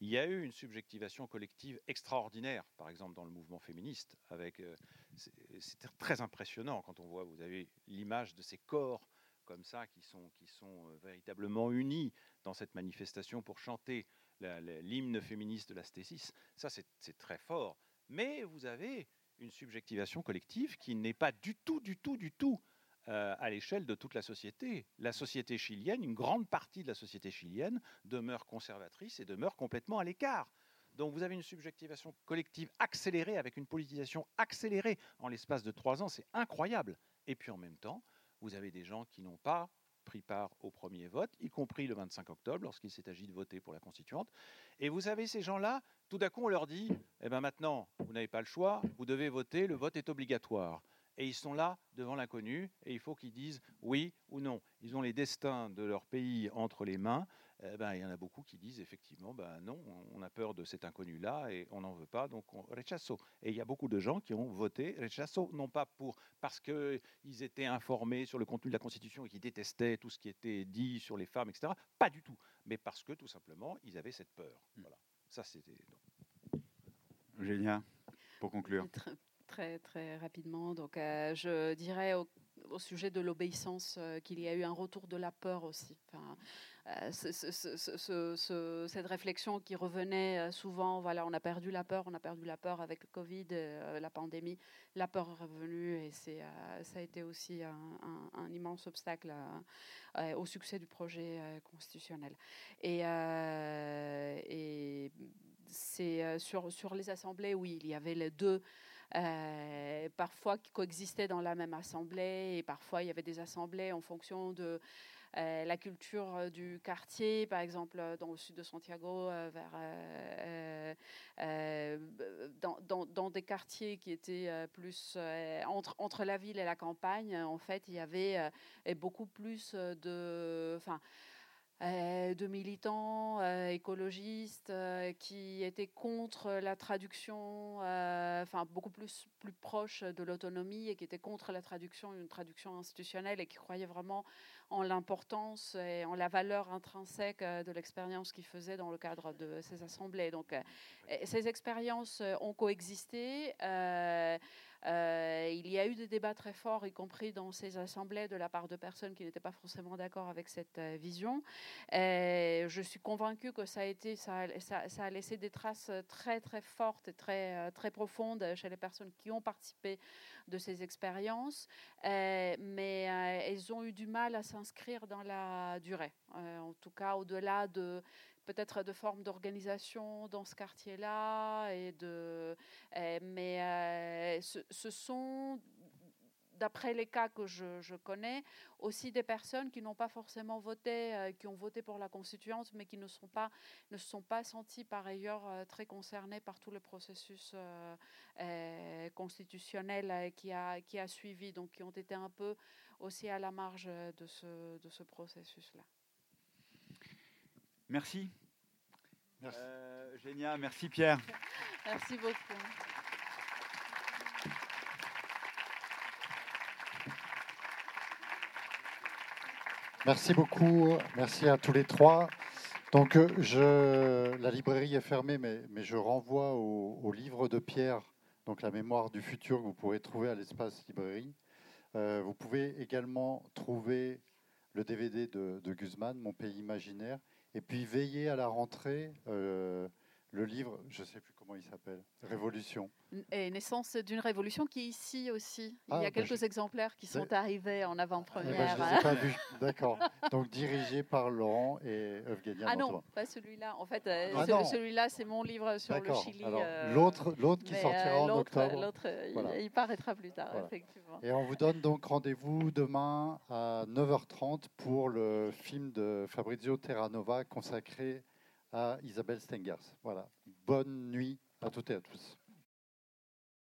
Il y a eu une subjectivation collective extraordinaire, par exemple dans le mouvement féministe, avec euh, c'est très impressionnant quand on voit, vous avez l'image de ces corps comme ça qui sont, qui sont euh, véritablement unis dans cette manifestation pour chanter l'hymne féministe de la stésis. Ça, c'est très fort. Mais vous avez une subjectivation collective qui n'est pas du tout, du tout, du tout euh, à l'échelle de toute la société. La société chilienne, une grande partie de la société chilienne demeure conservatrice et demeure complètement à l'écart. Donc vous avez une subjectivation collective accélérée avec une politisation accélérée en l'espace de trois ans, c'est incroyable. Et puis en même temps, vous avez des gens qui n'ont pas pris part au premier vote, y compris le 25 octobre, lorsqu'il s'est agi de voter pour la constituante. Et vous avez ces gens-là, tout d'un coup, on leur dit, eh ben maintenant, vous n'avez pas le choix, vous devez voter, le vote est obligatoire et ils sont là devant l'inconnu et il faut qu'ils disent oui ou non. Ils ont les destins de leur pays entre les mains. Eh ben, il y en a beaucoup qui disent effectivement ben non, on a peur de cet inconnu-là et on n'en veut pas, donc on rechasso. Et il y a beaucoup de gens qui ont voté rechasso, non pas pour parce qu'ils étaient informés sur le contenu de la Constitution et qui détestaient tout ce qui était dit sur les femmes, etc. Pas du tout, mais parce que tout simplement ils avaient cette peur. Hmm. Voilà, ça c'était. Génial. Pour conclure très, très rapidement. Donc, euh, je dirais au, sujet de l'obéissance euh, qu'il y a eu un retour de la peur aussi. Euh, cette réflexion qui revenait souvent, voilà, on a perdu la peur, on a perdu la peur avec le Covid, la pandémie, la peur est revenue et c'est, ça a été aussi un, immense obstacle au succès du projet constitutionnel. Et, et c'est sur, sur les assemblées, oui, il y avait les deux. Euh, parfois qui coexistaient dans la même assemblée et parfois il y avait des assemblées en fonction de euh, la culture du quartier, par exemple dans le sud de Santiago, euh, vers, dans, dans, dans, des quartiers qui étaient plus entre, entre la ville et la campagne, en fait, il y avait beaucoup plus de... Enfin, euh, de militants euh, écologistes euh, qui étaient contre la traduction, enfin beaucoup plus, plus proche de l'autonomie et qui étaient contre la traduction, une traduction institutionnelle et qui croyaient vraiment en l'importance et en la valeur intrinsèque de l'expérience qu'ils faisaient dans le cadre de ces assemblées. Donc ces expériences ont coexisté. Euh, il y a eu des débats très forts, y compris dans ces assemblées, de la part de personnes qui n'étaient pas forcément d'accord avec cette euh, vision. je suis convaincue que ça a, laissé des traces très très fortes et très, euh, très profondes chez les personnes qui ont participé de ces expériences, mais elles ont eu du mal à s'inscrire dans la durée. en tout cas, au-delà de peut-être de formes d'organisation dans ce quartier-là. Et de, eh, mais euh, ce, sont, d'après les cas que je, connais, aussi des personnes qui n'ont pas forcément voté, euh, qui ont voté pour la constituante, mais qui ne, sont pas, ne se sont pas sentis par ailleurs euh, très concernés par tout le processus constitutionnel qui, a, qui a suivi, donc qui ont été un peu aussi à la marge de ce, de ce processus-là. Merci. Merci. Euh, génial, merci Pierre. Merci beaucoup. Merci beaucoup, merci à tous les trois. Donc, euh, je, la librairie est fermée, mais, mais je renvoie au, au livre de Pierre, donc La mémoire du futur, que vous pourrez trouver à l'espace librairie. Euh, vous pouvez également trouver le DVD de, de Guzman, Mon pays imaginaire, et puis veiller à la rentrée. euh, le livre, je ne sais plus comment il s'appelle, Révolution. Et naissance d'une révolution qui est ici aussi. Il Ah, y a bah, quelques je- exemplaires qui sont Bah, arrivés en Eh ben, avant-première. pas vus, d'accord. Donc dirigé par Laurent et Evgenia ah non, pas celui-là. En fait, euh, Ah ce- celui-là, c'est mon livre sur le. Chili. Euh, l'autre, l'autre qui mais, sortira euh, en octobre. L'autre, euh, il- paraîtra plus tard, Voilà. effectivement. Et on vous donne donc rendez-vous demain à 9h30 pour le film de Fabrizio Terranova consacré à Isabelle Stengers. Voilà. Bonne nuit à toutes et à tous.